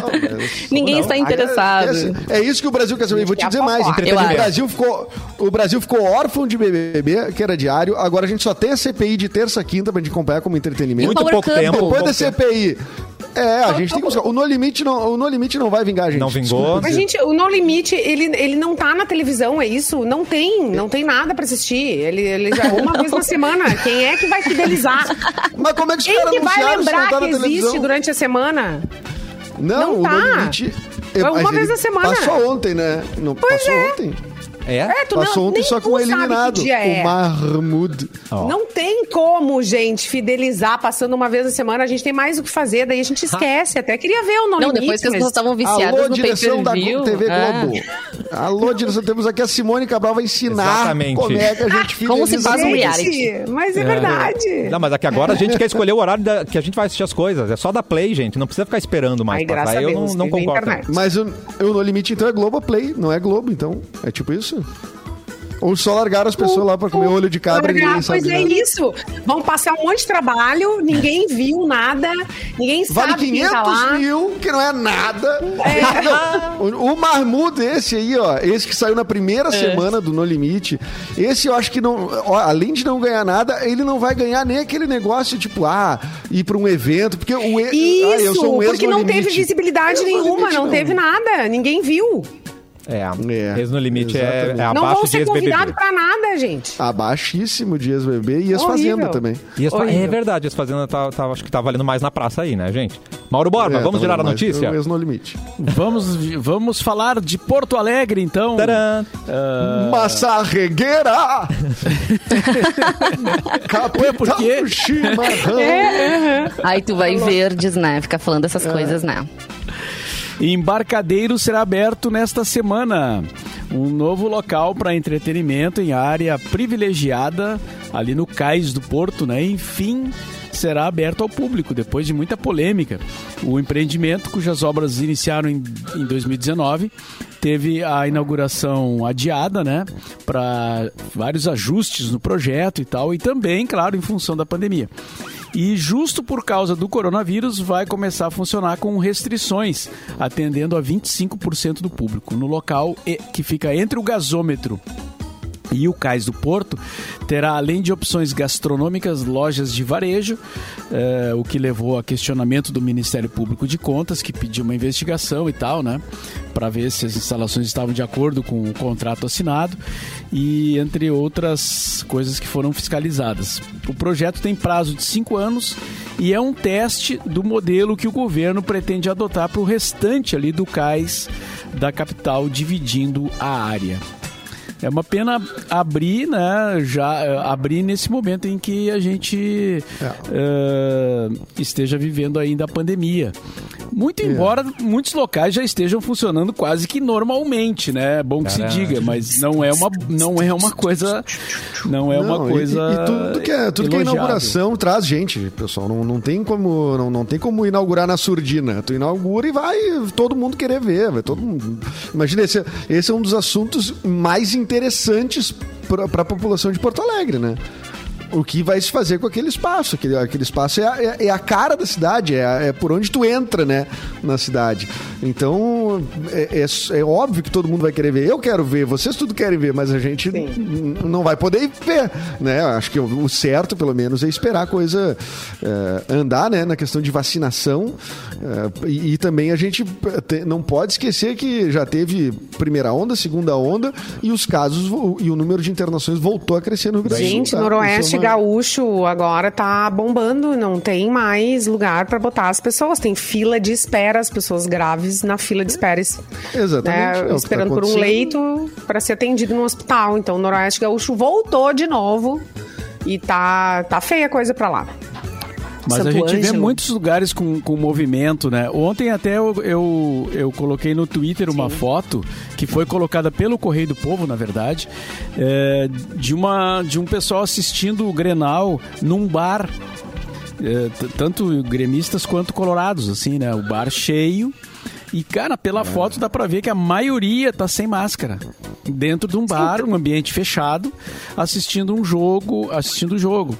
Não, ninguém não. está interessado. É, é, isso que o Brasil quer saber. Vou te dizer mais. O Brasil, ficou, o Brasil ficou órfão de BBB, que era diário. Agora a gente só tem a CPI de terça quinta pra gente acompanhar como entretenimento. Muito pouco tempo. Depois da CPI, é, a gente tem que buscar. O No Limite não, o no limite não vai vingar, gente. Não vingou. Mas, gente, o No Limite, ele, ele não tá na televisão, é isso? Não tem, não tem nada pra assistir. Ele, ele já uma vez na semana. Quem é que vai fidelizar? Mas como é que os Quem que vai lembrar tá que existe durante a semana? Não, não tá. o No Limite... Uma vez na semana. Passou ontem, né? Não, pois passou é. ontem. É? é tu Passou não, ontem só com o eliminado. É. O Mahmoud. Oh. Não tem como, gente, fidelizar passando uma vez na semana. A gente tem mais o que fazer, daí a gente esquece. Até queria ver o nome Não, depois que as pessoas estavam viciadas Alô, no direção da TV ah. Globo. Alô, direção. Temos aqui a Simone Cabral vai ensinar Exatamente. como é que a gente fideliza. Como se faz um reality. Mas é, é, verdade. Não, mas aqui agora a gente quer escolher o horário da, que a gente vai assistir as coisas. É só da Play, gente. Não precisa ficar esperando mais. Ai, graças a Deus, eu não, não concordo. Mas o, o No Limite, então, é Globo Play, não é Globo, então. É tipo isso? Ou só largaram as pessoas lá para comer olho de cabra largar, e ninguém sabe Pois é isso. Vão passar um monte de trabalho, ninguém viu nada, ninguém vale sabe 500 quem tá lá. mil, que não é nada. É. Não, o, o Marmudo, esse aí, ó, esse que saiu na primeira é. semana do No Limite, esse eu acho que não, ó, além de não ganhar nada, ele não vai ganhar nem aquele negócio, tipo, ah, ir para um evento, porque o... Isso, ah, eu sou um porque não teve visibilidade nenhuma, não, não teve nada, ninguém viu. É, é no limite é, é, abaixo Não vão ser convidado pra nada, gente. Abaixíssimo de ex-BBB e ex-fazenda também. E ex é verdade, ex-fazenda tá, tá, acho que tá valendo mais na praça aí, né, gente? Mauro Borba, é, vamos tá virar a notícia? Ex no limite. Vamos, vamos falar de Porto Alegre, então. Tadã! Uh... Massarregueira! Porque... chimarrão! É, uhum. Aí tu vai ver, diz, né? Fica falando essas é. coisas, né? Embarcadeiro será aberto nesta semana. Um novo local para entretenimento em área privilegiada ali no cais do Porto, né? Enfim, será aberto ao público depois de muita polêmica. O empreendimento, cujas obras iniciaram em, em 2019, teve a inauguração adiada, né, para vários ajustes no projeto e tal, e também, claro, em função da pandemia. E justo por causa do coronavírus, vai começar a funcionar com restrições, atendendo a 25% do público, no local que fica entre o gasômetro e o Cais do Porto terá, além de opções gastronômicas, lojas de varejo, eh, o que levou a questionamento do Ministério Público de Contas, que pediu uma investigação e tal, né? Para ver se as instalações estavam de acordo com o contrato assinado e entre outras coisas que foram fiscalizadas. O projeto tem prazo de cinco anos e é um teste do modelo que o governo pretende adotar para o restante ali do cais da capital, dividindo a área. É uma pena abrir, né? Já eh, abrir nesse momento em que a gente eh, esteja vivendo ainda a pandemia. Muito embora muitos locais já estejam funcionando quase que normalmente, né? É bom que se diga, mas não é uma não é uma coisa não é uma Não, e- coisa E, tudo que é, tudo que é inauguração traz gente, pessoal. Não, não tem como não, não tem como inaugurar na surdina. Tu inaugura e vai todo mundo querer ver. Vai todo mundo... Imagina, esse, esse é um dos assuntos mais interessantes para a população de Porto Alegre, né? O que vai se fazer com aquele espaço? Aquele, aquele espaço é a, é- é a cara da cidade, é, a- é por onde tu entra, né, na cidade. Então, é, é- é óbvio que todo mundo vai querer ver. Eu quero ver, vocês tudo querem ver, mas a gente não vai poder ver, né? Acho que o o certo, pelo menos, é esperar a coisa é, andar, né, na questão de vacinação. É, e, e também a gente te- não pode esquecer que já teve primeira onda, segunda onda, e os casos e o número de internações voltou a crescer no Sul. Gente, tá? Noroeste Gaúcho agora tá bombando, não tem mais lugar pra botar as pessoas. Tem fila de espera, as pessoas graves na fila de espera. Exatamente. né, é tá esperando por um leito para ser atendido no hospital. Então, o Noroeste Gaúcho voltou de novo e tá, tá feia a coisa pra lá. Mas a Santo gente vê Ângelo. muitos lugares com, com movimento, né? Ontem até eu, eu, eu coloquei no Twitter uma foto que foi colocada pelo Correio do Povo, na verdade, é, de, uma, de um pessoal assistindo o Grenal num bar. é, tanto gremistas quanto colorados, assim, né? O bar cheio. E, cara, pela foto dá pra ver que a maioria tá sem máscara. Dentro de um bar, um ambiente fechado, assistindo um jogo, assistindo o jogo.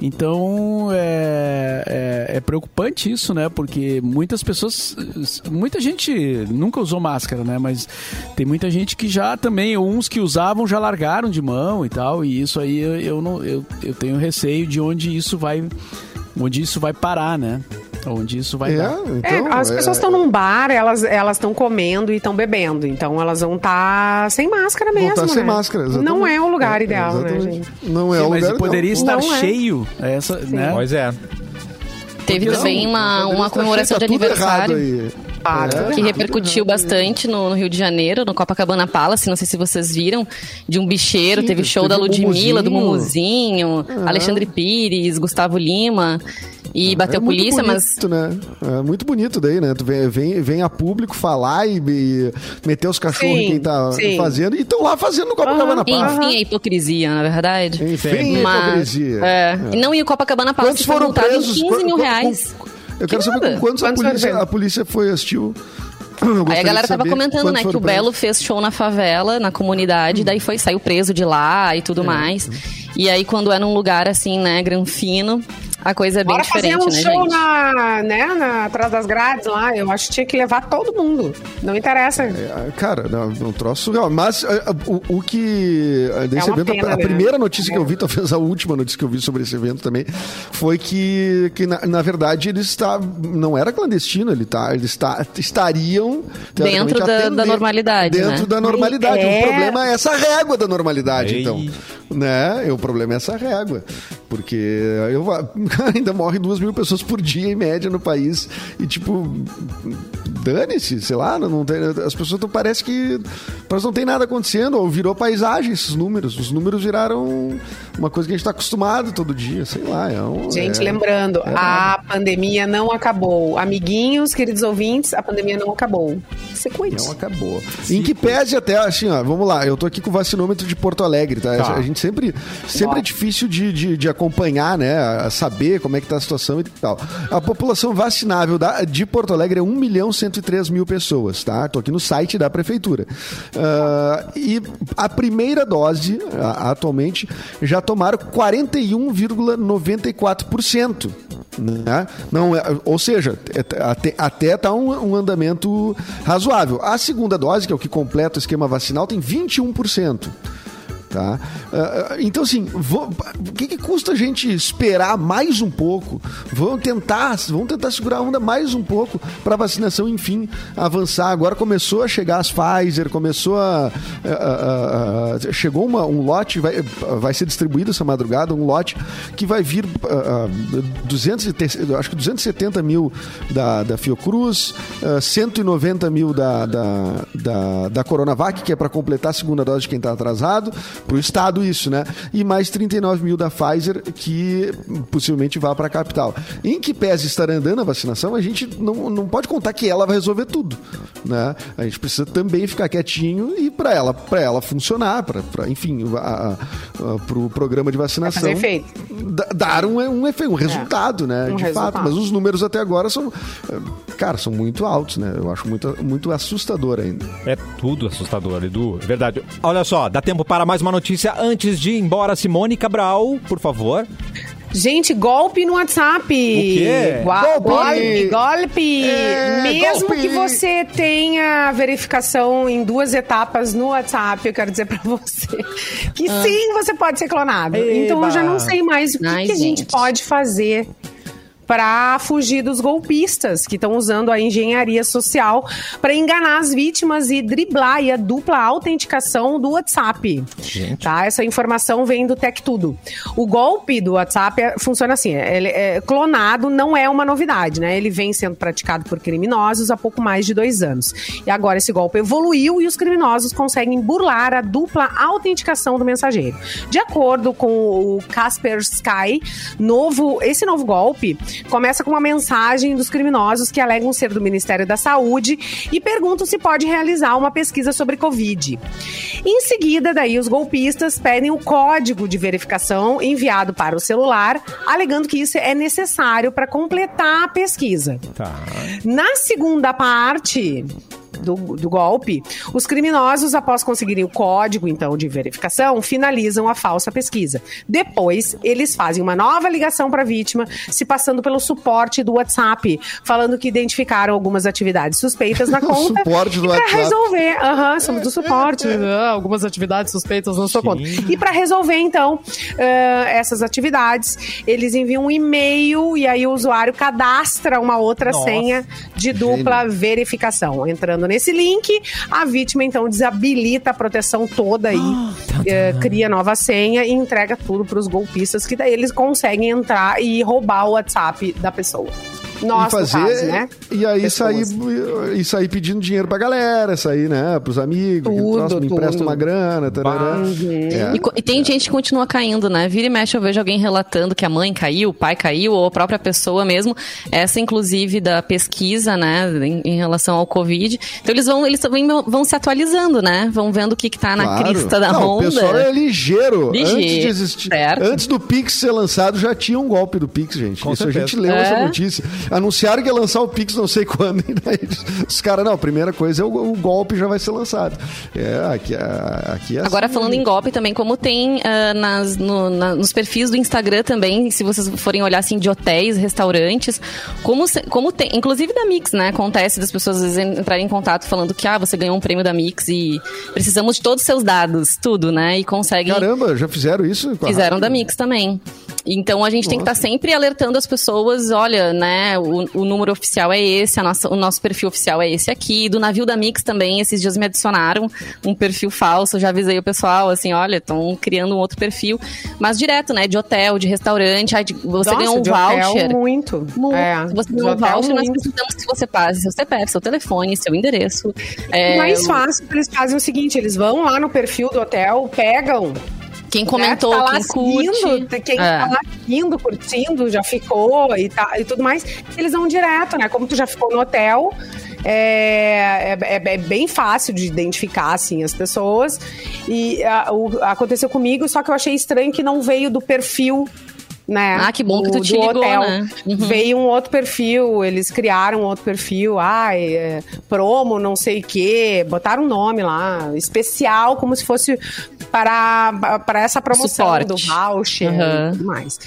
Então é, é, é preocupante isso, né? Porque muitas pessoas. Muita gente nunca usou máscara, né? Mas tem muita gente que já também, uns que usavam já largaram de mão e tal. E isso aí eu, eu não, eu, eu tenho receio de onde isso vai. Onde isso vai parar, né? Onde isso vai É, dar. É, então, as é- pessoas estão num bar, elas elas estão comendo e estão bebendo. Então, elas vão estar sem máscara Vão mesmo, estar sem né? máscara, exatamente. Não é o lugar É, ideal, né, gente? Não é Sim, o mas lugar poderia ideal. estar Não é. cheio. Essa, né? Pois é. Teve Porque também não, uma, Poderia uma comemoração de cheio, tá tudo aniversário. Claro. que repercutiu bastante no, no Rio de Janeiro, no Copacabana Palace. Não sei se vocês viram, de um bicheiro. Sim, teve show teve da o Ludmilla, do Mumuzinho. Alexandre Pires, Gustavo Lima. E bateu é muito polícia, mas bonito, né? É muito bonito daí, né? Tu vem, vem, vem a público falar e, e meter os cachorros Sim, em quem tá sim. fazendo e estão lá fazendo no Copacabana Palace. enfim, a hipocrisia, na verdade. Enfim, a Mas- hipocrisia. É. E não, e o Copacabana Palace Quantos foi foram multado em presos? 15 mil Qu- qu- reais. Eu quero Que saber nada. quantos a Quantos foram polícia, a polícia foi assistiu. Aí a galera tava comentando, né, que o Belo fez show na favela, na comunidade, daí foi, saiu preso de lá e tudo mais. E aí, quando é num lugar assim, né, granfino, a coisa é bem Bora fazer diferente, um né, show gente? na, né, na, atrás das grades lá. Eu acho que tinha que levar todo mundo. Não interessa. É, Cara, não, um troço surreal. Mas é, o, o que. é, Desse É evento, a- pena, a, né? primeira notícia que eu vi, talvez a última notícia que eu vi sobre esse evento também, foi que, que na, na verdade, ele está. Não era clandestino, ele tá. Eles está, estariam. Dentro da- da normalidade, Dentro né? da normalidade. É. O problema é essa régua da normalidade, Ei. então. Né? O problema é essa régua. Porque eu, ainda morrem duas mil pessoas por dia, em média, no país. E, tipo, dane-se, sei lá, não, tem, as pessoas não parece que parece não tem nada acontecendo, ou virou paisagem esses números. Os números viraram uma coisa que a gente está acostumado todo dia, sei lá. É um, Gente, é- lembrando, é a pandemia não acabou. Amiguinhos, queridos ouvintes, a pandemia não acabou. Se cuide. Não acabou. Em que pese até, assim, ó, vamos lá, eu tô aqui com o vacinômetro de Porto Alegre, tá? Tá. A gente sempre, sempre é difícil de, de, de acompanhar, né? a saber como é que tá a situação e tal. A população vacinável da, de Porto Alegre é 1 milhão 103 mil pessoas, tá? Tô aqui no site da prefeitura. Ah, e a primeira dose, a- atualmente, já tomaram 41,94%. Né? Não é, ou seja, é- até, até tá um, um andamento razoável. A segunda dose, que é o que completa o esquema vacinal, tem 21%. Tá? Uh, então, assim, o que, que, custa a gente esperar mais um pouco? Vamos tentar, vamos tentar segurar a onda mais um pouco para a vacinação, enfim, avançar. Agora começou a chegar as Pfizer, começou a. Chegou uma, um lote, vai, vai ser distribuído essa madrugada, um lote que vai vir uh, 200, acho que 270 mil da, da Fiocruz, 190 mil da, da, da, da Coronavac, que é para completar a segunda dose de quem está atrasado para o Estado isso, né? E mais 39 mil da Pfizer, que possivelmente vá para a capital. Em que pese estar andando a vacinação, a gente não, não pode contar que ela vai resolver tudo, né? A gente precisa também ficar quietinho e para ela, para ela funcionar, para, enfim, para o programa de vacinação dar um, um efeito, um resultado, é. né? Um de resultado. fato. Mas os números até agora são, cara, são muito altos, né? Eu acho muito, muito assustador ainda. É tudo assustador, Edu. É verdade. Olha só, dá tempo para mais uma notícia antes de ir embora. Simone Cabral, por favor. Gente, golpe no WhatsApp. O quê? golpe. Golpe. golpe. É, Mesmo golpe. que você tenha verificação em duas etapas no WhatsApp, eu quero dizer pra você que ah. sim, você pode ser clonado. Eba. Então eu já não sei mais o que, Ai, que a gente pode fazer para fugir dos golpistas que estão usando a engenharia social para enganar as vítimas e driblar a dupla autenticação do WhatsApp. Gente. Tá? Essa informação vem do Tech Tudo. O golpe do WhatsApp é, funciona assim: é, ele é clonado, não é uma novidade, né? Ele vem sendo praticado por criminosos há pouco mais de dois anos. E agora esse golpe evoluiu e os criminosos conseguem burlar a dupla autenticação do mensageiro. De acordo com o Kaspersky, novo, esse novo golpe começa com uma mensagem dos criminosos que alegam ser do Ministério da Saúde e perguntam se pode realizar uma pesquisa sobre Covid. Em seguida, daí os golpistas pedem o código de verificação enviado para o celular, alegando que isso é necessário para completar a pesquisa. Tá. Na segunda parte, do, do golpe, os criminosos, após conseguirem o código, então, de verificação, finalizam a falsa pesquisa. Depois, eles fazem uma nova ligação para a vítima, se passando pelo suporte do WhatsApp, falando que identificaram algumas atividades suspeitas na conta. suporte do WhatsApp. resolver, aham, somos do suporte, ah, algumas atividades suspeitas na sua Sim. conta. E para resolver, então, uh, essas atividades, eles enviam um e-mail e aí o usuário cadastra uma outra Nossa. senha de dupla Gênio. verificação, entrando nesse link, a vítima então desabilita a proteção toda aí, oh, cria nova senha e entrega tudo para os golpistas, que daí eles conseguem entrar e roubar o WhatsApp da pessoa e fazer, caso, né? E aí sair, e sair pedindo dinheiro pra galera, sair, né, pros amigos, tudo, nossa, me empresta uma grana, tarará. Uhum. É. E, e, tem gente que continua caindo, né? Vira e mexe, eu vejo alguém relatando que a mãe caiu, o pai caiu, ou a própria pessoa mesmo. Essa, inclusive, da pesquisa, né, em, em relação ao Covid. Então eles vão, eles vão, vão se atualizando, né? Vão vendo o que, que tá na claro. crista da Não, onda. O pessoal é ligeiro. ligeiro antes de existir. Certo. Antes do Pix ser lançado, já tinha um golpe do Pix, gente. Com Isso certeza. a gente leu é. essa notícia anunciaram que ia lançar o Pix não sei quando, e daí os caras, não, a primeira coisa é o, o, golpe já vai ser lançado. É, aqui, aqui é Agora, assim, falando em golpe também, como tem uh, nas, no, na, nos perfis do Instagram também, se vocês forem olhar assim de hotéis, restaurantes, como, como tem, inclusive da Mix, né? Acontece das pessoas às vezes entrarem em contato falando que ah, você ganhou um prêmio da Mix e precisamos de todos os seus dados, tudo, né? E conseguem. Caramba, já fizeram isso? Fizeram da Mix também. Então a gente Nossa. tem que estar tá sempre alertando as pessoas, olha, né, o, o número oficial é esse, nossa, o nosso perfil oficial é esse aqui. Do navio da Mix também, esses dias me adicionaram um perfil falso, já avisei o pessoal, assim, olha, estão criando um outro perfil. Mas direto, né, de hotel, de restaurante, você Nossa, ganhou um voucher. Muito. muito. É, você ganhou um voucher, nós precisamos que você passe seu CPF, seu telefone, seu endereço. É... Mais fácil, eles fazem o seguinte, eles vão lá no perfil do hotel, pegam quem comentou, né? tá quem curte. quem é. tá lá seguindo, curtindo, já ficou e, tá, e tudo mais, eles vão direto, né? Como tu já ficou no hotel, é, é, é, é, bem fácil de identificar, assim, as pessoas. E a, o, aconteceu comigo, só que eu achei estranho que não veio do perfil né? Ah, que bom que tu te ligou, hotel. né? Uhum. Veio um outro perfil, eles criaram um outro perfil, ai, é, promo, não sei o quê, botaram um nome lá, especial, como se fosse para, para essa promoção Suporte. do voucher Uhum. e tudo mais.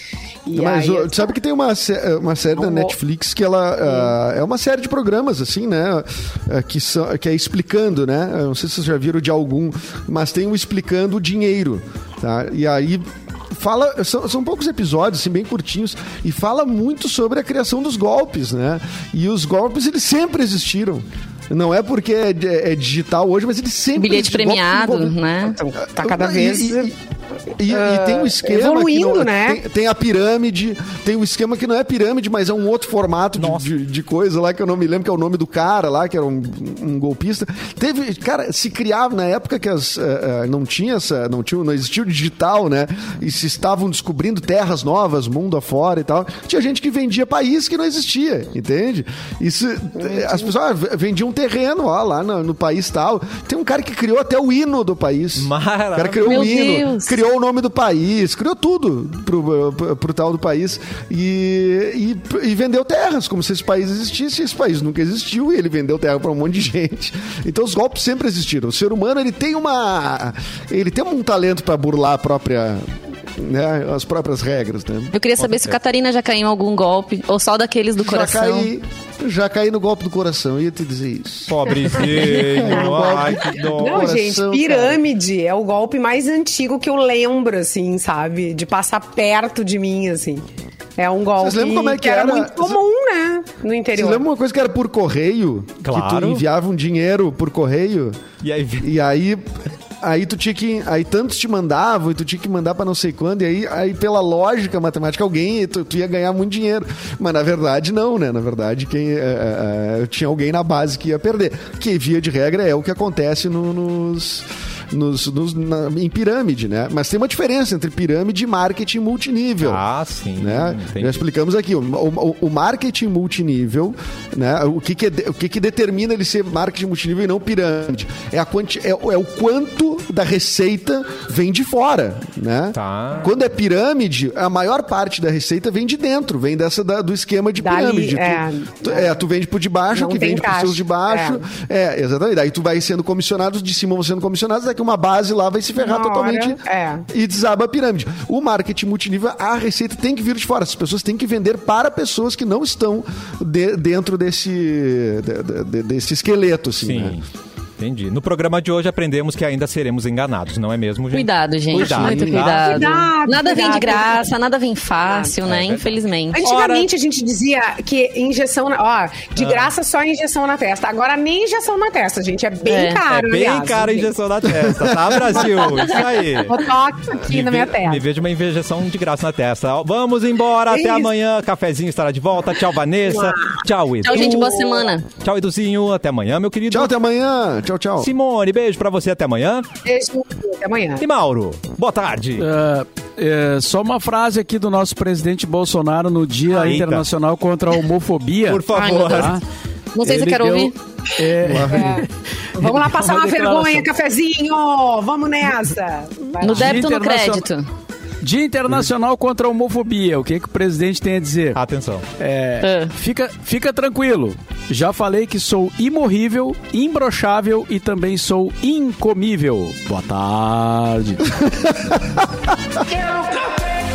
E Mas aí, sabe que tem uma, sé- uma série da Não vou- Netflix que ela ah, é uma série de programas, assim, né? ah, que, são, que é explicando, né? Eu não sei se vocês já viram de algum, mas tem um explicando o dinheiro, tá? E aí. Fala, são, são poucos episódios, assim, bem curtinhos, e fala muito sobre a criação dos golpes, né? E os golpes, eles sempre existiram. Não é porque é, é digital hoje, mas eles sempre Bilhete premiado, né? então, tá cada vez. E, e- e- e tem um esquema. evoluindo, que não- né? Tem, tem a pirâmide, tem um esquema que não é pirâmide, mas é um outro formato de, de, de coisa lá que eu não me lembro, que é o nome do cara lá, que era um, um golpista. Teve, cara, se criava na época que as, eh, eh, não tinha essa, não, tinha, não existia o digital, né? E se estavam descobrindo terras novas, mundo afora e tal. Tinha gente que vendia país que não existia, entende? Isso, eh, as pessoas ah, vendiam um terreno, ó, lá no, no país tal. Tem um cara que criou até o hino do país. O cara criou Meu o hino, Deus. criou o nome do país, criou tudo pro, pro, pro tal do país e, e, e vendeu terras, como se esse país existisse. Esse país nunca existiu e ele vendeu terra para um monte de gente. Então os golpes sempre existiram. O ser humano ele tem uma, ele tem um talento para burlar a própria, né, as próprias regras, né? Eu queria saber se o Catarina já caiu em algum golpe, ou só daqueles do Já coração. caí, já caí no golpe do coração, eu ia te dizer isso. Pobrezinho. Ai, que dó. Não, coração, gente, cara. pirâmide é o golpe mais antigo que eu lembro, assim, sabe? De passar perto de mim, assim. É um golpe lembram como é que era, era? muito comum, né? No Você interior. lembra uma coisa que era por correio? Que Claro. tu enviava um dinheiro por correio? E aí, E aí, aí tu tinha que. Aí tantos te mandavam e tu tinha que mandar pra não sei quando. E aí, aí pela lógica matemática, alguém tu, tu ia ganhar muito dinheiro. Mas na verdade, não, né? Na verdade, quem, é, é, é, tinha alguém na base que ia perder. Que via de regra é o que acontece no- nos. Nos, nos- na- em pirâmide, né? Mas tem uma diferença entre pirâmide e marketing multinível Ah, sim. né? entendi. Já explicamos aqui. O, o- o marketing multinível, né? O que, que, é o que, que determina ele ser marketing multinível e não pirâmide? É, a quanti, é, o- é o quanto da receita vem de fora, né? Tá. Quando é pirâmide, a maior parte da receita vem de dentro, vem dessa da- do esquema de Dali, pirâmide. Tu- é. tu, é, tu vende pro de baixo, Não que vende pros seus de baixo. É. exatamente. Daí tu vai sendo comissionado, de cima vão sendo comissionados, daqui uma base lá vai se ferrar Uma totalmente hora, é. e desaba a pirâmide. O marketing multinível, a receita tem que vir de fora. As pessoas têm que vender para pessoas que não estão de- dentro desse, de- de- desse esqueleto, assim, Sim. né? Entendi. No programa de hoje aprendemos que ainda seremos enganados, não é mesmo, gente? Cuidado, gente. Cuidado, Muito cuidado. Cuidado, nada vem de cuidado. graça, nada vem fácil, né? verdade. Infelizmente. Antigamente a gente dizia que injeção, na- ó, de Ah. graça só injeção na testa. Agora nem injeção na testa, gente. É bem É, É caro, bem aliás. cara a injeção na testa, tá, Brasil? Isso aí. Botox aqui Me na ve- minha testa. Me vejo uma injeção de graça na testa. Vamos embora, até Isso. amanhã. Cafezinho estará de volta. Tchau, Vanessa. Tchau, Edu. Tchau, gente. Boa semana. Tchau, Eduzinho. Até amanhã, meu querido. Tchau, até amanhã. Tchau, tchau. Simone, beijo pra você. Até amanhã. Beijo, até amanhã. E Mauro, boa tarde. É, é, só uma frase aqui do nosso presidente Bolsonaro no Dia Eita. Internacional contra a Homofobia. Por favor. Tá? Não sei se eu quero deu- ouvir. é, Vamos lá passar Uma vergonha, cafezinho! Vamos nessa! Vai No lá. débito ou no Internacional- crédito? Dia Internacional contra a Homofobia. O que, que o presidente tem a dizer? Atenção. É, Ah. fica, fica tranquilo. Já falei que sou imorrível, imbrochável e também sou incomível. Boa tarde. Quero café!